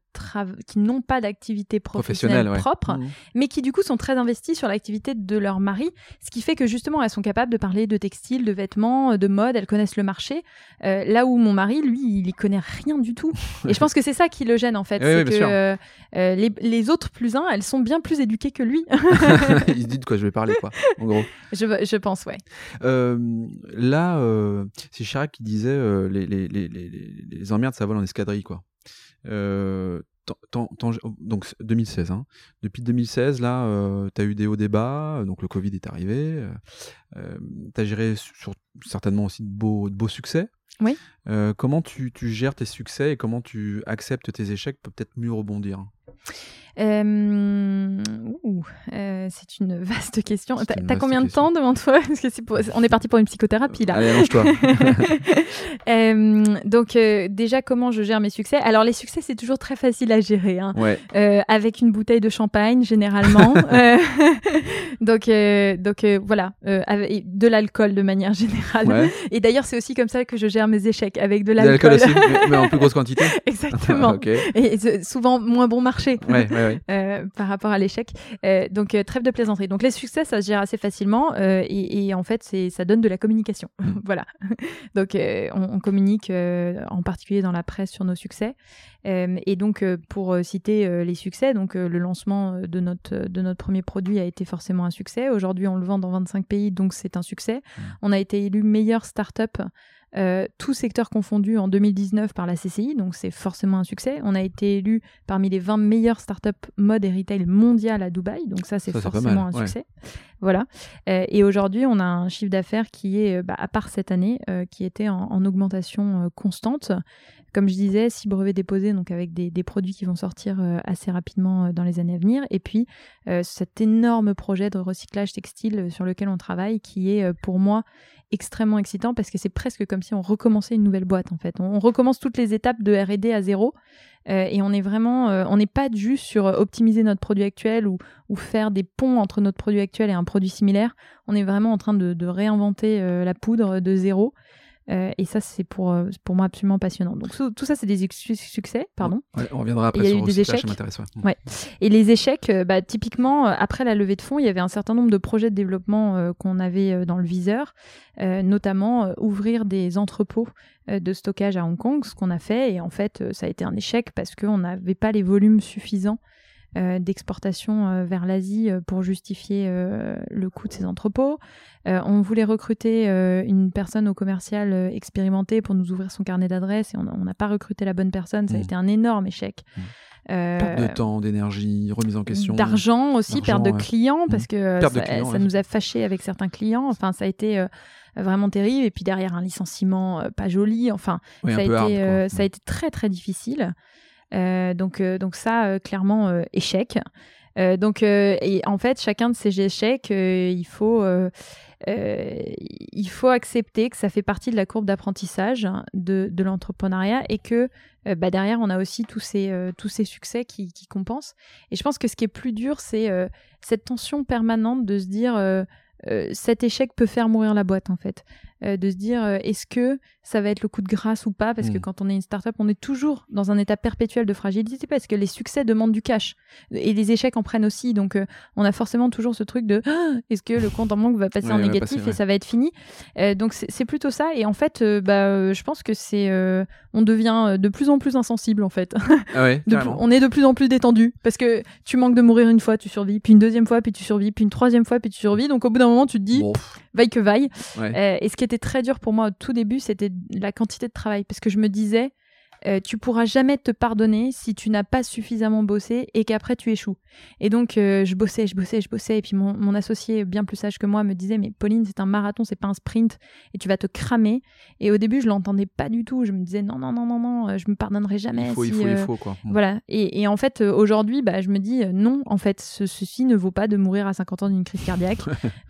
qui n'ont pas d'activité professionnelle, propre, mmh. mais qui du coup sont très investies sur l'activité de leur mari, ce qui fait que justement elles sont capables de parler de textile, de vêtements, de mode, elles connaissent le marché. là où mon mari, lui, il y connaît rien du tout. Et je pense que c'est ça qui le gêne en fait. c'est que euh, euh, les, les, autres plus un, elles sont bien plus éduquées que lui. il se dit de quoi je vais parler, quoi, en gros. Je, je pense, ouais. Euh, là, c'est Chirac qui disait les, les, emmerdes, ça vole en escadrille, quoi. Donc 2016. Hein. Depuis 2016, là, tu as eu des hauts débats, donc le Covid est arrivé. tu as géré sur, certainement aussi de beaux, de beaux succès. Oui. Euh, comment tu, tu, gères tes succès et comment tu acceptes tes échecs pour peut-être mieux rebondir? Euh, euh, c'est une vaste question. T'as combien de temps devant toi? Parce que on est parti pour une psychothérapie là. Allez, allonge-toi. Euh, donc déjà, comment je gère mes succès? Alors les succès, c'est toujours très facile à gérer, hein. avec une bouteille de champagne généralement. donc donc voilà, de l'alcool de manière générale. Et d'ailleurs, c'est aussi comme ça que je gère mes échecs avec de l'alcool. mais en plus grosse quantité. Exactement. Et souvent moins bon marché. Ouais, ouais, euh, par rapport à l'échec. Euh, donc, euh, trêve de plaisanterie. Donc, les succès, ça se gère assez facilement et, en fait, ça donne de la communication. Mm. voilà. donc, on, communique en particulier dans la presse sur nos succès. et donc, pour citer les succès, donc le lancement de notre, de notre premier produit a été forcément un succès. Aujourd'hui, on le vend dans 25 pays, donc c'est un succès. Mm. On a été élu meilleure start-up euh, tout secteur confondu en 2019 par la CCI, donc c'est forcément un succès. On a été élu parmi les 20 meilleures startups mode et retail mondiales à Dubaï, donc ça c'est forcément un succès. Voilà. Euh, et aujourd'hui, on a un chiffre d'affaires qui est, euh, bah, à part cette année, qui était en, augmentation constante. Comme je disais, six brevets déposés, donc avec des, des produits qui vont sortir assez rapidement dans les années à venir. Et puis cet énorme projet de recyclage textile sur lequel on travaille, qui est pour moi extrêmement excitant parce que c'est presque comme si on recommençait une nouvelle boîte en fait. On, recommence toutes les étapes de R&D à zéro euh, et on est vraiment, euh, on n'est pas juste sur optimiser notre produit actuel ou, faire des ponts entre notre produit actuel et un produit similaire. On est vraiment en train de, de réinventer euh, la poudre de zéro. Euh, et ça, c'est pour, euh, pour moi absolument passionnant. Donc tout ça, c'est des succès, pardon. on reviendra après il y a eu des échecs. Ouais. Et les échecs, euh, bah, typiquement, après la levée de fonds, il y avait un certain nombre de projets de développement qu'on avait dans le viseur, notamment ouvrir des entrepôts de stockage à Hong Kong, ce qu'on a fait. Et en fait, ça a été un échec parce qu'on n'avait pas les volumes suffisants d'exportation euh, vers l'Asie euh, pour justifier le coût de ces entrepôts. on voulait recruter une personne au commercial expérimenté pour nous ouvrir son carnet d'adresses et on n'a pas recruté la bonne personne. Ça a mmh. été un énorme échec. Mmh. perte de temps, d'énergie, remise en question. D'argent aussi, perte de clients, parce mmh. que ça, nous a fâchés avec certains clients. Enfin, ça a été vraiment terrible. Et puis derrière, un licenciement pas joli. Enfin, ça, a été, ça a été très, très difficile. Euh, donc, euh, donc ça, euh, clairement, échec. donc, et en fait, chacun de ces échecs, il faut il faut accepter que ça fait partie de la courbe d'apprentissage de, de l'entrepreneuriat et que bah, derrière, on a aussi tous ces, tous ces succès qui, qui, compensent. Et je pense que ce qui est plus dur, c'est cette tension permanente de se dire cet échec peut faire mourir la boîte, en fait. Euh, de se dire euh, est-ce que ça va être le coup de grâce ou pas? Parce que mm. quand on est une startup, on est toujours dans un état perpétuel de fragilité parce que les succès demandent du cash et les échecs en prennent aussi. Donc euh, on a forcément toujours ce truc de ah, est-ce que le compte en banque va passer en négatif et ça va être fini? Donc c'est plutôt ça. Et en fait, bah, je pense que c'est on devient de plus en plus insensible en fait. Ah on est de plus en plus détendu parce que tu manques de mourir une fois, tu survis, puis une deuxième fois, puis tu survis, puis une troisième fois, puis tu survis. Donc au bout d'un moment, tu te dis vaille que vaille. Très dur pour moi au tout début, c'était la quantité de travail. Parce que je me disais, euh, tu pourras jamais te pardonner si tu n'as pas suffisamment bossé et qu'après tu échoues. Et donc euh, je bossais, je bossais, je bossais. Et puis mon, mon, associé, bien plus sage que moi, me disait Mais Pauline, c'est un marathon, c'est pas un sprint et tu vas te cramer. Et au début, je l'entendais pas du tout. Je me disais Non, non, non, non, non, euh, je me pardonnerai jamais. Il faut, il faut, il faut, quoi. Voilà. Et, et en fait, aujourd'hui, bah, je me dis Non, en fait, ceci ne vaut pas de mourir à 50 ans d'une crise cardiaque.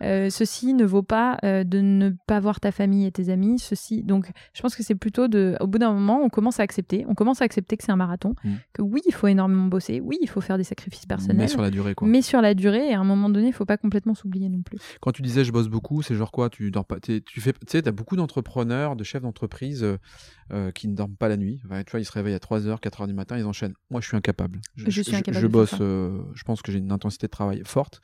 ceci ne vaut pas de ne pas voir ta famille et tes amis. Ceci. Donc, je pense que c'est plutôt de. Au bout d'un moment, on commence à accepter accepter. On commence à accepter que c'est un marathon, Mm. que oui, il faut énormément bosser, oui, il faut faire des sacrifices personnels. Mais sur la durée, quoi. mais sur la durée, et à un moment donné, il faut pas complètement s'oublier non plus. Quand tu disais je bosse beaucoup, c'est genre quoi Tu dors pas Tu fais, tu sais, t'as beaucoup d'entrepreneurs, de chefs d'entreprise euh, euh, qui ne dorment pas la nuit. Enfin, tu vois, ils se réveillent à 3h, 4h du matin, ils enchaînent. Moi, je suis incapable. Je suis incapable Je de faire bosse, euh, je pense que j'ai une intensité de travail forte.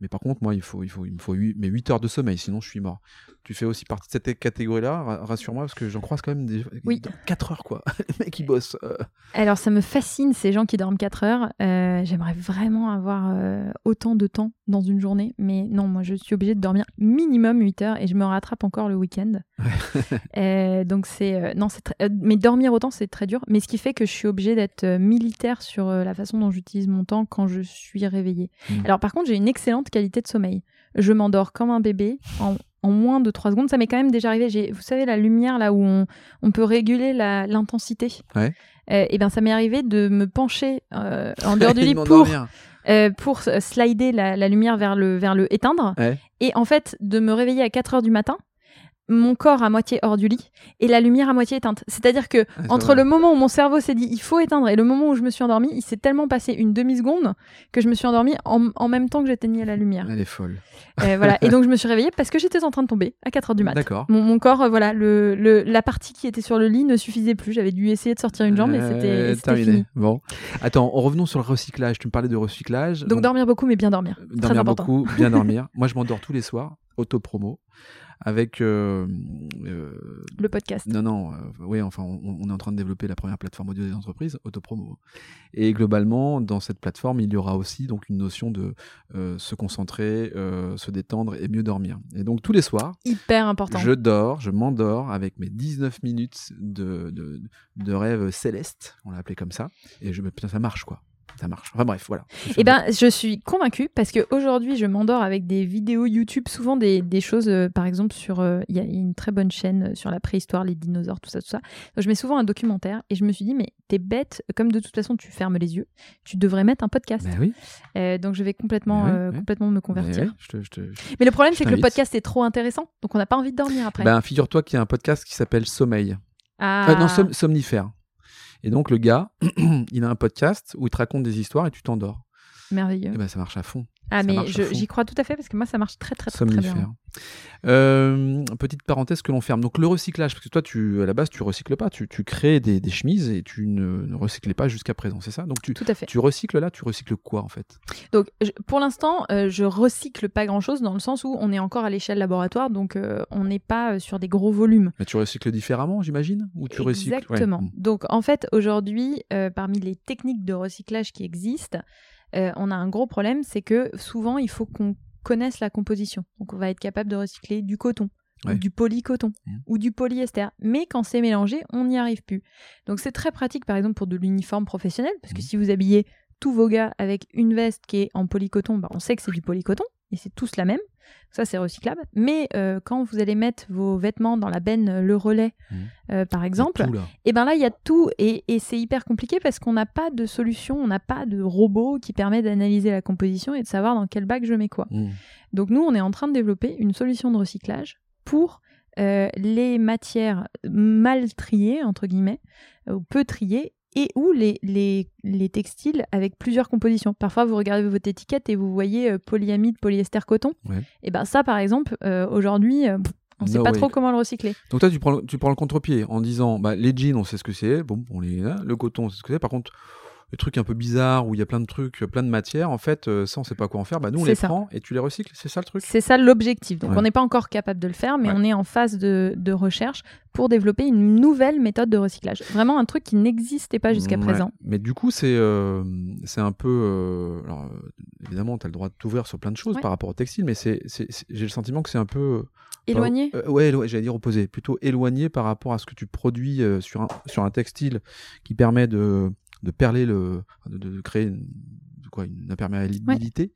Mais par contre, moi, il, faut, il, faut, il me faut 8, mais 8 heures de sommeil, sinon je suis mort. Tu fais aussi partie de cette catégorie-là, ra- rassure-moi, parce que j'en croise quand même des. Oui. 4 heures, quoi. Les mecs, ils bossent. euh. Alors, ça me fascine ces gens qui dorment 4 heures. Euh, J'aimerais vraiment avoir euh, autant de temps dans une journée, mais non, moi, je suis obligée de dormir minimum 8 heures et je me rattrape encore le week-end. Donc, c'est. non, c'est très- mais dormir autant, c'est très dur. Mais ce qui fait que je suis obligée d'être militaire sur la façon dont j'utilise mon temps quand je suis réveillée. Mm. Alors, par contre, j'ai une excellente qualité de sommeil. Je m'endors comme un bébé en, en moins de 3 secondes. Ça m'est quand même déjà arrivé. J'ai, vous savez, la lumière là où on, on peut réguler l'intensité. Ouais. Euh, et ben ça m'est arrivé de me pencher euh, en dehors du lit pour, euh, pour slider la, la lumière vers le, vers le éteindre. Ouais. Et en fait, de me réveiller à 4 heures du matin, mon corps à moitié hors du lit et la lumière à moitié éteinte. C'est-à-dire que Ah, entre le moment où mon cerveau s'est dit il faut éteindre et le moment où je me suis endormie, il s'est tellement passé une demi-seconde que je me suis endormie en, en même temps que j'éteignais la lumière. Elle est folle. Euh, voilà. Et donc je me suis réveillée parce que j'étais en train de tomber à 4 heures du mat. D'accord. Mon, mon corps, euh, voilà, le, le- la partie qui était sur le lit ne suffisait plus. J'avais dû essayer de sortir une jambe et c'était Euh, c'était terminé. fini. Bon. Attends, revenons sur le recyclage. Tu me parlais de recyclage. Donc dormir beaucoup, mais bien dormir. Dormir beaucoup, bien dormir. Moi, je m'endors tous les soirs, auto-promo, avec. euh, euh, Le podcast. non, non, euh, oui, enfin, on, on est en train de développer la première plateforme audio des entreprises, autopromo. Et globalement, dans cette plateforme, il y aura aussi donc une notion de se concentrer, se détendre et mieux dormir. Et donc tous les soirs, Hyper important. je dors, je m'endors avec mes 19 minutes de, de, de rêve céleste, on l'a appelé comme ça. Et je me putain, ça marche quoi. Ça marche. Enfin bref, voilà. Eh ben, je suis convaincue parce que aujourd'hui, je m'endors avec des vidéos YouTube, souvent des, des choses, euh, par exemple, sur. euh, Il y a une très bonne chaîne euh, sur la préhistoire, les dinosaures, tout ça, tout ça. Donc, je mets souvent un documentaire et je me suis dit, mais t'es bête, comme de toute façon, tu fermes les yeux, tu devrais mettre un podcast. Ben oui. Euh, donc, je vais complètement, oui, oui. complètement me convertir. Mais ouais, je te- je te- Mais le problème, c'est que le podcast est trop intéressant, donc on n'a pas envie de dormir après. Ben, figure-toi qu'il y a un podcast qui s'appelle Sommeil. ah, non, som- Somnifère. Et donc, le gars, il a un podcast où il te raconte des histoires et tu t'endors. merveilleux. Et ben, ça marche à fond. Ah, ça mais j'y crois tout à fait parce que moi, ça marche très, très, très, très bien. Euh, petite parenthèse que l'on ferme. Donc, le recyclage, parce que toi, tu, à la base, tu recycles pas. Tu, tu crées des, des chemises et tu ne, ne recyclais pas jusqu'à présent, c'est ça? Donc, tu, Tout à fait. tu recycles là, tu recycles quoi en fait? Donc, je- pour l'instant, euh, je recycle pas grand-chose dans le sens où on est encore à l'échelle laboratoire, donc euh, on n'est pas euh, sur des gros volumes. Mais tu recycles différemment, j'imagine? Ou tu recycles? Ouais. Exactement. Donc, en fait, aujourd'hui, parmi les techniques de recyclage qui existent, euh, on a un gros problème, c'est que souvent, il faut qu'on connaisse la composition. Donc, on va être capable de recycler du coton. Ouais. ou du polycoton Mhm. ou du polyester. Mais quand c'est mélangé, on n'y arrive plus. Donc c'est très pratique par exemple pour de l'uniforme professionnel, parce que Mhm. si vous habillez tous vos gars avec une veste qui est en polycoton, bah, on sait que c'est du polycoton, et c'est tous la même. Ça c'est recyclable. Mais euh, quand vous allez mettre vos vêtements dans la benne euh, Le Relais, Mhm. euh, par exemple, et ben là il y a tout, et, et c'est hyper compliqué parce qu'on n'a pas de solution, on n'a pas de robot qui permet d'analyser la composition et de savoir dans quel bac je mets quoi. Mm. Donc nous, on est en train de développer une solution de recyclage pour euh, les matières mal triées, entre guillemets, ou peu triées, et ou les, les, les textiles avec plusieurs compositions. Parfois, vous regardez votre étiquette et vous voyez euh, polyamide, polyester, coton. Ouais. Et ben ça, par exemple, euh, aujourd'hui, euh, on ne sait No pas way. trop comment le recycler. Donc toi, tu prends, le- tu prends le contre-pied en disant, bah, les jeans, on sait ce que c'est, bon, on les, hein, le coton, on sait ce que c'est. Par contre, trucs un peu bizarres où il y a plein de trucs, plein de matières, en fait, euh, ça, on sait pas quoi en faire. Bah, nous, on les ça. prend et tu les recycles. C'est ça le truc? C'est ça l'objectif. Donc Ouais. on n'est pas encore capable de le faire, mais Ouais. on est en phase de, de recherche pour développer une nouvelle méthode de recyclage. Vraiment un truc qui n'existait pas jusqu'à Ouais. présent. Mais du coup, c'est euh, c'est un peu. euh, alors, euh, évidemment, tu as le droit de t'ouvrir sur plein de choses par rapport au textile, mais c'est c'est- c'est- j'ai le sentiment que c'est un peu. Éloigné Euh, ouais, j'allais dire opposé. Plutôt éloigné par rapport à ce que tu produis euh, sur, un, sur un textile qui permet de, de perler le. de, de créer une, quoi, une imperméabilité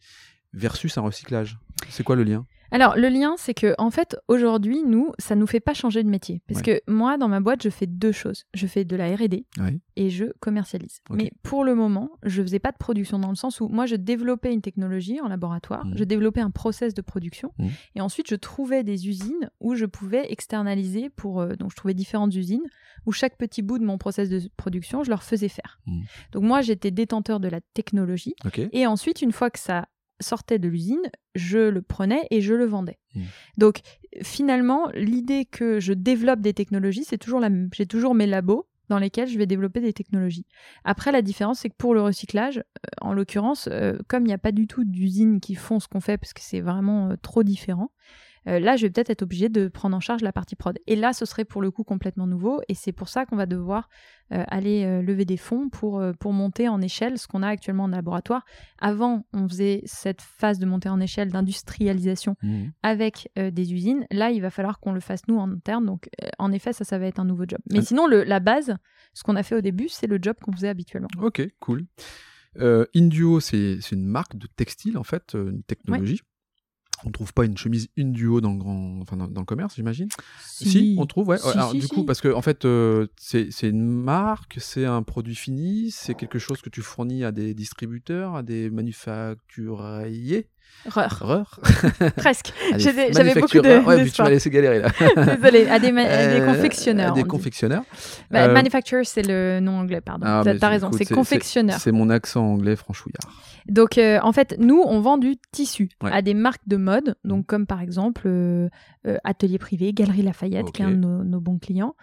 versus un recyclage. C'est quoi le lien? Alors, le lien, c'est que, en fait, aujourd'hui, nous, ça nous fait pas changer de métier. Parce que moi, dans ma boîte, je fais deux choses. Je fais de la RD et je commercialise. Mais pour le moment, je faisais pas de production dans le sens où moi, je développais une technologie en laboratoire, mmh. je développais un process de production mmh. et ensuite, je trouvais des usines où je pouvais externaliser pour. Euh, donc, je trouvais différentes usines où chaque petit bout de mon process de production, je leur faisais faire. Mmh. Donc, moi, j'étais détenteur de la technologie. Et ensuite, une fois que ça sortait de l'usine, je le prenais et je le vendais. Hmm. Donc finalement, l'idée que je développe des technologies, c'est toujours la même. J'ai toujours mes labos dans lesquels je vais développer des technologies. Après, la différence, c'est que pour le recyclage, euh, en l'occurrence, euh, comme il n'y a pas du tout d'usines qui font ce qu'on fait, parce que c'est vraiment euh, trop différent, euh, là, je vais peut-être être obligé de prendre en charge la partie prod. Et là, ce serait pour le coup complètement nouveau. Et c'est pour ça qu'on va devoir euh, aller euh, lever des fonds pour, pour monter en échelle ce qu'on a actuellement en laboratoire. Avant, on faisait cette phase de montée en échelle d'industrialisation mmh. avec des usines. Là, il va falloir qu'on le fasse nous en interne. Donc, en effet, ça, ça va être un nouveau job. Mais sinon, le, la base, ce qu'on a fait au début, c'est le job qu'on faisait habituellement. Ok, cool. Induo, c'est une marque de textile, en fait, une technologie. On trouve pas une chemise une duo dans le grand, enfin dans, le commerce, j'imagine? Si. on trouve, ouais. Alors du coup, parce que en fait, euh, c'est une marque, c'est un produit fini, c'est quelque chose que tu fournis à des distributeurs, à des manufacturiers? Reur. Presque. J'avais beaucoup de. Ouais, puis tu m'as laissé galérer là. Désolé, à des, euh, confectionneurs. À des confectionneurs. Bah, euh, manufacturer, c'est le nom anglais, pardon. Ah, T'as raison, c'est confectionneur. C'est mon accent anglais franchouillard. Donc, euh, en fait, nous, on vend du tissu à des marques de mode, donc comme par exemple Atelier Privé, Galerie Lafayette, qui est un de nos, bons clients.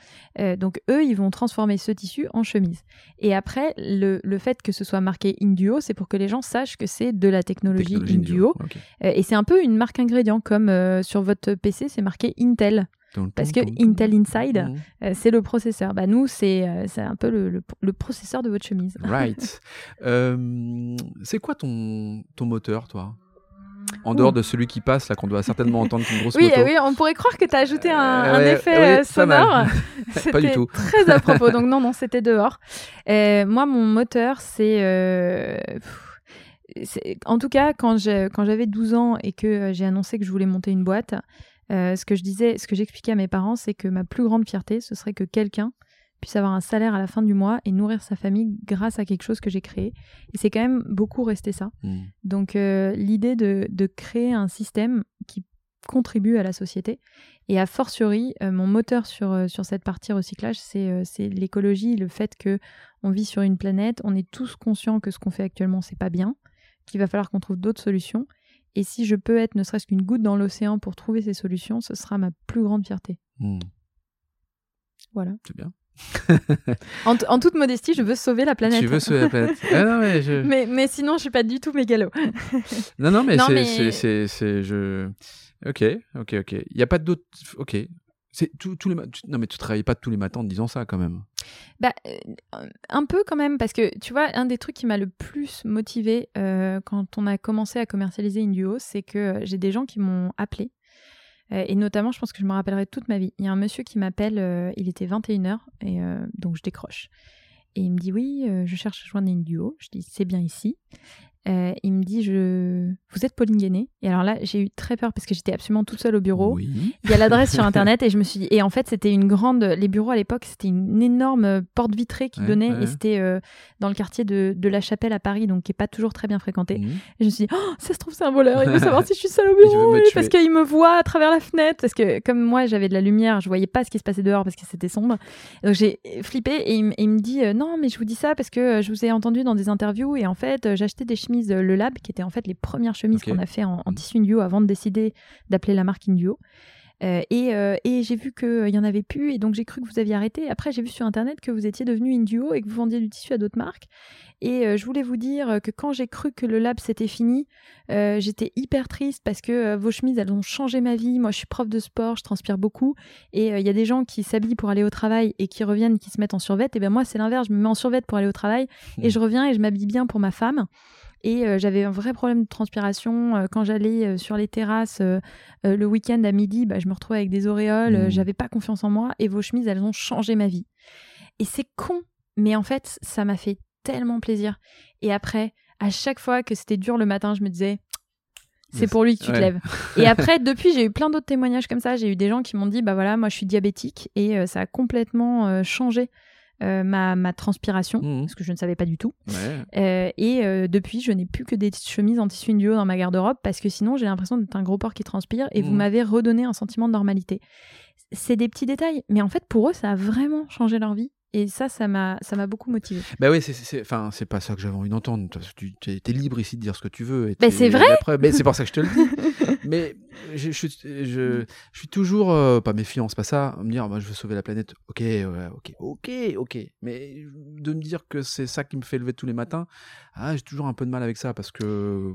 donc, eux, ils vont transformer ce tissu en chemise. Et après, le, le fait que ce soit marqué Induo, c'est pour que les gens sachent que c'est de la technologie, Induo. Euh, et c'est un peu une marque ingrédient, comme euh, sur votre PC, c'est marqué Intel. Parce que Intel Inside, mmh. euh, c'est le processeur. Bah, nous, c'est un peu le, le, processeur de votre chemise. Right. c'est quoi ton, ton moteur, toi? En dehors de celui qui passe, là, qu'on doit certainement entendre une grosse oui, moto. Oui, on pourrait croire que tu as ajouté un, effet sonore. pas du tout. très à propos. Donc, non, non, c'était dehors. moi, mon moteur, c'est en tout cas, quand j'avais 12 ans et que euh, j'ai annoncé que je voulais monter une boîte, euh, ce que je disais, ce que j'expliquais à mes parents, c'est que ma plus grande fierté, ce serait que quelqu'un puisse avoir un salaire à la fin du mois et nourrir sa famille grâce à quelque chose que j'ai créé. Et c'est quand même beaucoup resté ça. Mmh. Donc euh, l'idée de, créer un système qui contribue à la société. Et a fortiori, mon moteur sur, sur cette partie recyclage, c'est l'écologie, le fait que on vit sur une planète, on est tous conscients que ce qu'on fait actuellement, c'est pas bien qu'il va falloir qu'on trouve d'autres solutions. Et si je peux être ne serait-ce qu'une goutte dans l'océan pour trouver ces solutions, ce sera ma plus grande fierté. Hmm. Voilà. C'est bien. en, toute modestie, je veux sauver la planète. Tu veux sauver la planète. Ah mais, mais, sinon, je suis pas du tout mégalo. non, non, mais c'est. Je... Ok, ok, ok. Il n'y a pas d'autres. Ok. C'est tous les non mais tu travailles pas tous les matins en disant ça quand même. Bah euh, un peu quand même parce que tu vois un des trucs qui m'a le plus motivé euh, quand on a commencé à commercialiser Induo, c'est que euh, j'ai des gens qui m'ont appelé et notamment je pense que je me rappellerai toute ma vie. Il y a un monsieur qui m'appelle, il était 21h et donc je décroche. Et il me dit oui, je cherche à joindre Induo. Je dis c'est bien ici. Euh, il me dit je vous êtes Pauline Guéné. Et alors là j'ai eu très peur parce que j'étais absolument toute seule au bureau. Il y a l'adresse sur internet et je me suis dit et en fait c'était une grande les bureaux à l'époque c'était une énorme porte vitrée qui donnait et c'était euh, dans le quartier de, de, la Chapelle à Paris donc qui est pas toujours très bien fréquenté. Et je me suis dit oh, ça se trouve c'est un voleur. Il veut savoir si je suis seule au bureau parce qu'il me voit à travers la fenêtre. Parce que comme moi j'avais de la lumière je voyais pas ce qui se passait dehors parce que c'était sombre. Donc j'ai flippé et il, me dit euh, non mais je vous dis ça parce que je vous ai entendu dans des interviews et en fait j'achetais des chemises euh, Le Lab, qui étaient en fait les premières chemises qu'on a fait en, en, tissu Induo avant de décider d'appeler la marque Induo. Euh, et, euh, et j'ai vu qu'il y en avait plus, et donc j'ai cru que vous aviez arrêté. Après, j'ai vu sur internet que vous étiez devenu Induo et que vous vendiez du tissu à d'autres marques. Et je voulais vous dire que quand j'ai cru que le lab c'était fini, j'étais hyper triste parce que vos chemises elles ont changé ma vie. Moi, je suis prof de sport, je transpire beaucoup, et il y a des gens qui s'habillent pour aller au travail et qui reviennent, qui se mettent en survêt. Et ben moi, c'est l'inverse. Je me mets en survêt pour aller au travail et je reviens et je m'habille bien pour ma femme. Et euh, j'avais un vrai problème de transpiration. Euh, quand j'allais euh, sur les terrasses le week-end à midi, bah, je me retrouvais avec des auréoles. Mmh. J'avais pas confiance en moi. Et vos chemises, elles ont changé ma vie. Et c'est con, mais en fait, ça m'a fait tellement plaisir. Et après, à chaque fois que c'était dur le matin, je me disais, c'est pour lui que tu te lèves. Et après, depuis, j'ai eu plein d'autres témoignages comme ça. J'ai eu des gens qui m'ont dit, bah voilà, moi je suis diabétique et euh, ça a complètement euh, changé euh, ma, ma transpiration, Mhm. parce que je ne savais pas du tout. Ouais. Euh, et euh, depuis, je n'ai plus que des chemises en tissu induo dans ma garde-robe parce que sinon, j'ai l'impression d'être un gros porc qui transpire et vous Mhm. m'avez redonné un sentiment de normalité. C'est des petits détails, mais en fait, pour eux, ça a vraiment changé leur vie. Et ça, ça m'a, ça m'a beaucoup motivé. Bah oui, c'est, enfin, c'est pas ça que j'avais envie d'entendre. Tu es, libre ici de dire ce que tu veux. et Bah, c'est vrai après- mais c'est pour ça que je te le dis. mais je, je, je, je suis toujours, euh, pas méfiant, c'est pas ça, me dire, moi, je veux sauver la planète. Ok, ouais, ok, ok, ok. Mais de me dire que c'est ça qui me fait lever tous les matins, ah, j'ai toujours un peu de mal avec ça parce que euh,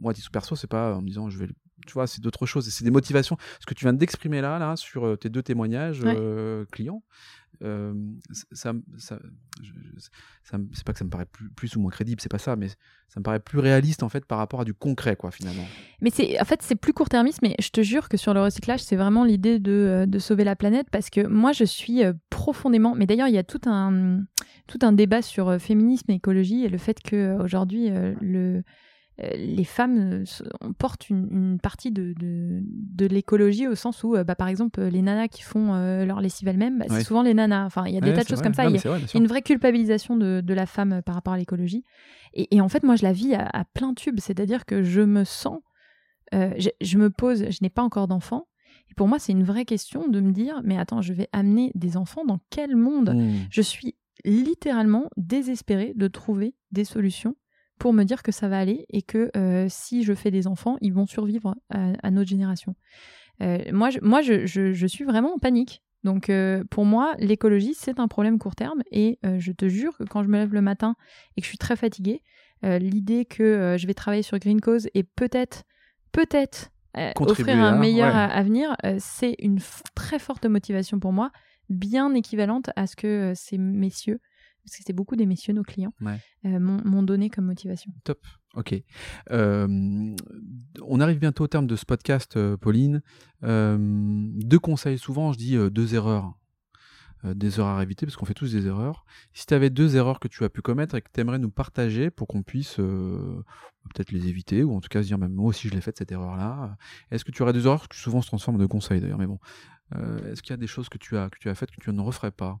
moi, titre perso, c'est pas en me disant, je vais, tu vois, c'est d'autres choses. Et c'est des motivations. Ce que tu viens d'exprimer là, là, sur euh, tes deux témoignages Ouais. euh, clients. C'est pas que ça me paraît plus, ou moins crédible, c'est pas ça, mais ça me paraît plus réaliste en fait par rapport à du concret, quoi, finalement. Mais c'est, en fait, c'est plus court-termiste, mais je te jure que sur le recyclage, c'est vraiment l'idée de, euh, sauver la planète parce que moi, je suis euh, profondément. Mais d'ailleurs, il y a tout un, tout un débat sur euh, féminisme et écologie et le fait qu'aujourd'hui, le, euh, les femmes euh, se- on porte une, une partie de, de, de l'écologie au sens où, euh, bah, par exemple, les nanas qui font euh, leur lessive elles-mêmes, bah, Ouais. c'est souvent les nanas. Enfin, il y a des Ouais, tas de choses vrai. comme ça. Il y a- y une vraie culpabilisation de, de la femme euh, par rapport à l'écologie. Et, et en fait, moi, je la vis à, à plein tube. C'est-à-dire que je me sens. euh, je, je me pose, je n'ai pas encore d'enfants. Et pour moi, c'est une vraie question de me dire mais attends, je vais amener des enfants dans quel monde? Mmh. Je suis littéralement désespérée de trouver des solutions pour me dire que ça va aller et que euh, si je fais des enfants, ils vont survivre à, à notre génération. Euh, moi, je, moi je, je- je suis vraiment en panique. Donc, euh, pour moi, l'écologie, c'est un problème court terme. Et je te jure que quand je me lève le matin et que je suis très fatiguée, l'idée que je vais travailler sur Green Cause et peut-être, peut-être offrir un meilleur ouais. avenir, c'est une très forte motivation pour moi, bien équivalente à ce que ces messieurs, parce que c'est beaucoup des messieurs, nos clients, Ouais. euh, m'ont donné comme motivation. Ok. Euh, on arrive bientôt au terme de ce podcast, euh, Pauline. Euh, deux conseils. Souvent, je dis deux erreurs. Des erreurs à éviter, parce qu'on fait tous des erreurs. Si tu avais deux erreurs que tu as pu commettre et que tu aimerais nous partager pour qu'on puisse peut-être les éviter, ou en tout cas se dire, même moi aussi je l'ai faite cette erreur-là, est-ce que tu aurais deux erreurs? Qui souvent se transforment en de conseils d'ailleurs, mais bon. Est-ce qu'il y a des choses que tu as, que tu as faites que tu ne referais pas?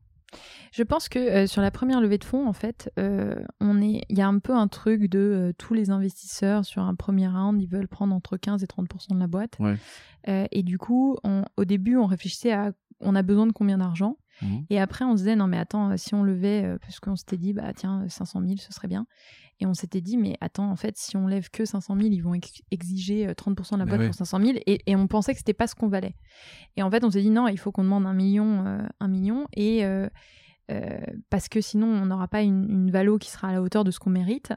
Je pense que euh, sur la première levée de fonds, en fait, euh, on est, il y a un peu un truc de euh, tous les investisseurs sur un premier round, ils veulent prendre entre 15 et 30% de la boîte. Ouais. Et du coup, on- au début, on réfléchissait à on a besoin de combien d'argent. Mhm. Et après, on se disait non mais attends, si on levait, parce qu'on s'était dit bah tiens 500 000, ce serait bien. Et on s'était dit mais attends, en fait, si on lève que 500 000, ils vont ex- exiger euh, 30% de la boîte pour 500 000. Et, et on pensait que c'était pas ce qu'on valait. Et en fait, on s'est dit non, il faut qu'on demande un million, euh, un million. Et euh, euh, parce que sinon on n'aura pas une, une valo qui sera à la hauteur de ce qu'on mérite.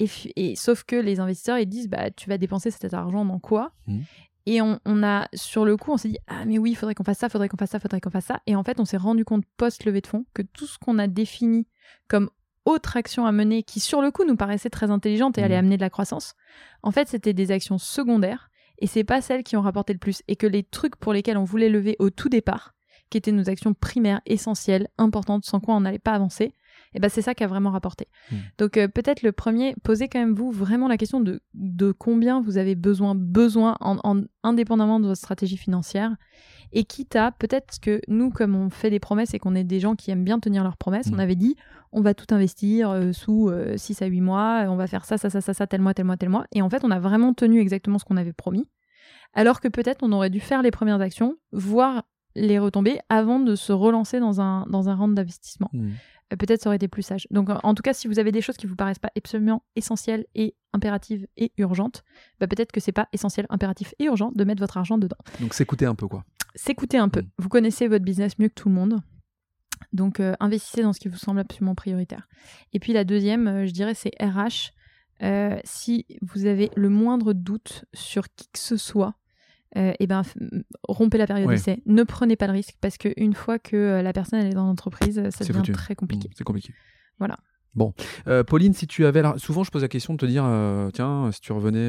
Et, sauf que les investisseurs ils disent bah tu vas dépenser cet argent dans quoi? Mhm. Et on, on a sur le coup on s'est dit ah mais oui il faudrait qu'on fasse ça, faudrait qu'on fasse ça, faudrait qu'on fasse ça. Et en fait on s'est rendu compte post levée de fonds que tout ce qu'on a défini comme autre action à mener qui sur le coup nous paraissait très intelligente et Mhm. allait amener de la croissance, en fait c'était des actions secondaires et c'est pas celles qui ont rapporté le plus et que les trucs pour lesquels on voulait lever au tout départ qui étaient nos actions primaires, essentielles, importantes, sans quoi on n'allait pas avancer, et ben c'est ça qui a vraiment rapporté. Mm. Donc euh, peut-être le premier, posez quand même vous vraiment la question de, de combien vous avez besoin, besoin en, en- indépendamment de votre stratégie financière, et quitte à peut-être que nous, comme on fait des promesses et qu'on est des gens qui aiment bien tenir leurs promesses, on avait dit on va tout investir euh, sous 6 à 8 mois, on va faire ça, ça, ça, ça, ça, tel mois, tel mois, tel mois, et en fait on a vraiment tenu exactement ce qu'on avait promis. Alors que peut-être on aurait dû faire les premières actions, voir les retombées avant de se relancer dans un, dans un round d'investissement. Mhm. Euh, Peut-être ça aurait été plus sage. Donc en tout cas, si vous avez des choses qui vous paraissent pas absolument essentielles et impératives et urgentes, bah, peut-être que c'est pas essentiel, impératif et urgent de mettre votre argent dedans. Donc s'écouter un peu, quoi. S'écoutez un peu. Mm. Vous connaissez votre business mieux que tout le monde. Donc euh, investissez dans ce qui vous semble absolument prioritaire. Et puis la deuxième, euh, je dirais, c'est RH. Euh, si vous avez le moindre doute sur qui que ce soit, euh, eh ben, rompez la période Ouais. d'essai. Ne prenez pas le risque parce qu'une fois que euh, la personne elle est dans l'entreprise, ça devient foutu. très compliqué. Mhm, C'est compliqué. Voilà. Bon, Euh, Pauline, si tu avais, alors, souvent je pose la question de te dire, euh, tiens, si tu revenais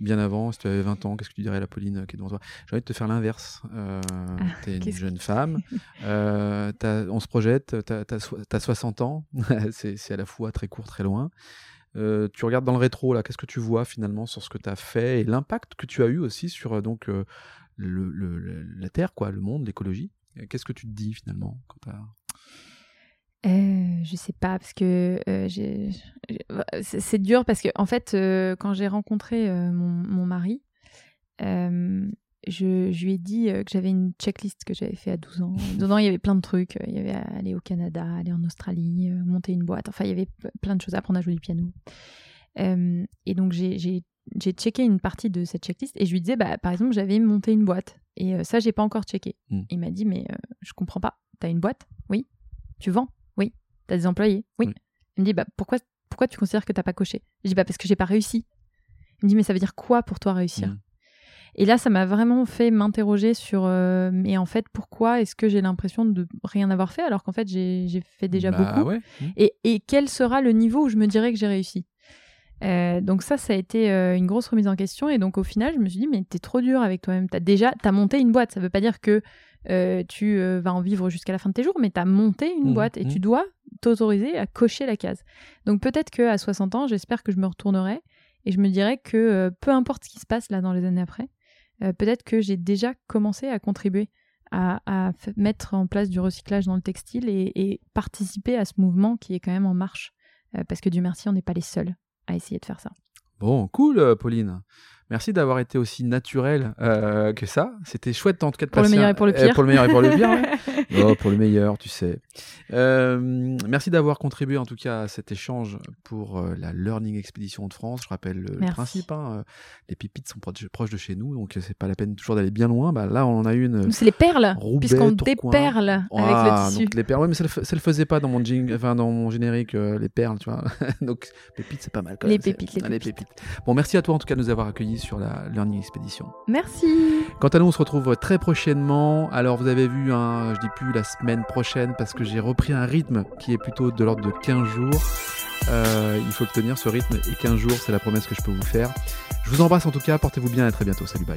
bien avant, si tu avais 20 ans, qu'est-ce que tu dirais à la Pauline qui est devant toi? J'ai envie de te faire l'inverse. Euh, t'es une Ah, jeune femme, t'as- on se projette, t'as as, 60 ans, c'est à la fois très court, très loin. Euh, tu regardes dans le rétro, là, qu'est-ce que tu vois finalement sur ce que tu as fait et l'impact que tu as eu aussi sur euh, donc, euh, la Terre, quoi, le monde, l'écologie? Qu'est-ce que tu te dis finalement quand t'as- Euh, je sais pas parce que c'est dur parce que en fait quand j'ai rencontré mon, mari je, je lui ai dit euh, que j'avais une checklist que j'avais fait à 12 ans. Dedans, il y avait plein de trucs. Il y avait aller au Canada, aller en Australie, euh, monter une boîte. Enfin, il y avait plein de choses, apprendre à jouer du piano. Euh, et donc, j'ai- checké une partie de cette checklist et je lui disais, bah, par exemple, j'avais monté une boîte. Et euh, ça, j'ai pas encore checké. Mm. Il m'a dit, mais euh, je comprends pas. T'as une boîte? Oui. Tu vends? Oui. T'as des employés? Oui. Oui. Il me dit, bah, pourquoi, pourquoi tu considères que t'as pas coché? Je dis, bah, parce que j'ai pas réussi. Il me dit, mais ça veut dire quoi pour toi réussir? Mm. Et là, ça m'a vraiment fait m'interroger sur, euh, mais en fait, pourquoi est-ce que j'ai l'impression de rien avoir fait alors qu'en fait, j'ai fait déjà Bah beaucoup ouais. Mmh. et, et quel sera le niveau où je me dirais que j'ai réussi? Euh, donc ça, ça a été euh, une grosse remise en question. Et donc au final, je me suis dit, mais t'es trop dur avec toi-même. T'as déjà, t'as monté une boîte. Ça veut pas dire que euh, tu vas en vivre jusqu'à la fin de tes jours, mais t'as monté une Mhm, boîte et mhm. tu dois t'autoriser à cocher la case. Donc peut-être que à 60 ans, j'espère que je me retournerai et je me dirais que peu importe ce qui se passe là dans les années après, euh, peut-être que j'ai déjà commencé à contribuer à, mettre en place du recyclage dans le textile et, participer à ce mouvement qui est quand même en marche. Euh, parce que Dieu merci, on n'est pas les seuls à essayer de faire ça. Bon, cool, euh, Pauline. Merci d'avoir été aussi naturelle euh, que ça. C'était chouette en tout cas de Pour le meilleur un- et pour le euh, pire. pour le meilleur et pour le pire, ouais. Oh, pour le meilleur, tu sais. Euh, merci d'avoir contribué en tout cas à cet échange pour euh, la Learning Expedition de France. Je rappelle le Merci. principe. hein, les pépites sont proches proches de chez nous, donc c'est pas la peine toujours d'aller bien loin. Bah, là, on en a une. C'est les perles, puisqu'on déperle avec Ah, le tissu. donc les perles. Ouais, mais ça le, ça le faisait pas dans mon jing, enfin dans mon générique, les perles, tu vois. donc pépites, c'est pas mal. Quand Les même, pépites, les Ah, pépites. Bon, merci à toi en tout cas de nous avoir accueillis sur la Learning Expedition. Merci. Quant à nous, on se retrouve très prochainement. Alors, vous avez vu, hein, je dis plus la semaine prochaine parce que j'ai repris un rythme qui est plutôt de l'ordre de 15 jours. Euh, il faut le tenir ce rythme et 15 jours, c'est la promesse que je peux vous faire. Je vous embrasse en tout cas, portez-vous bien et à très bientôt. Salut, bye.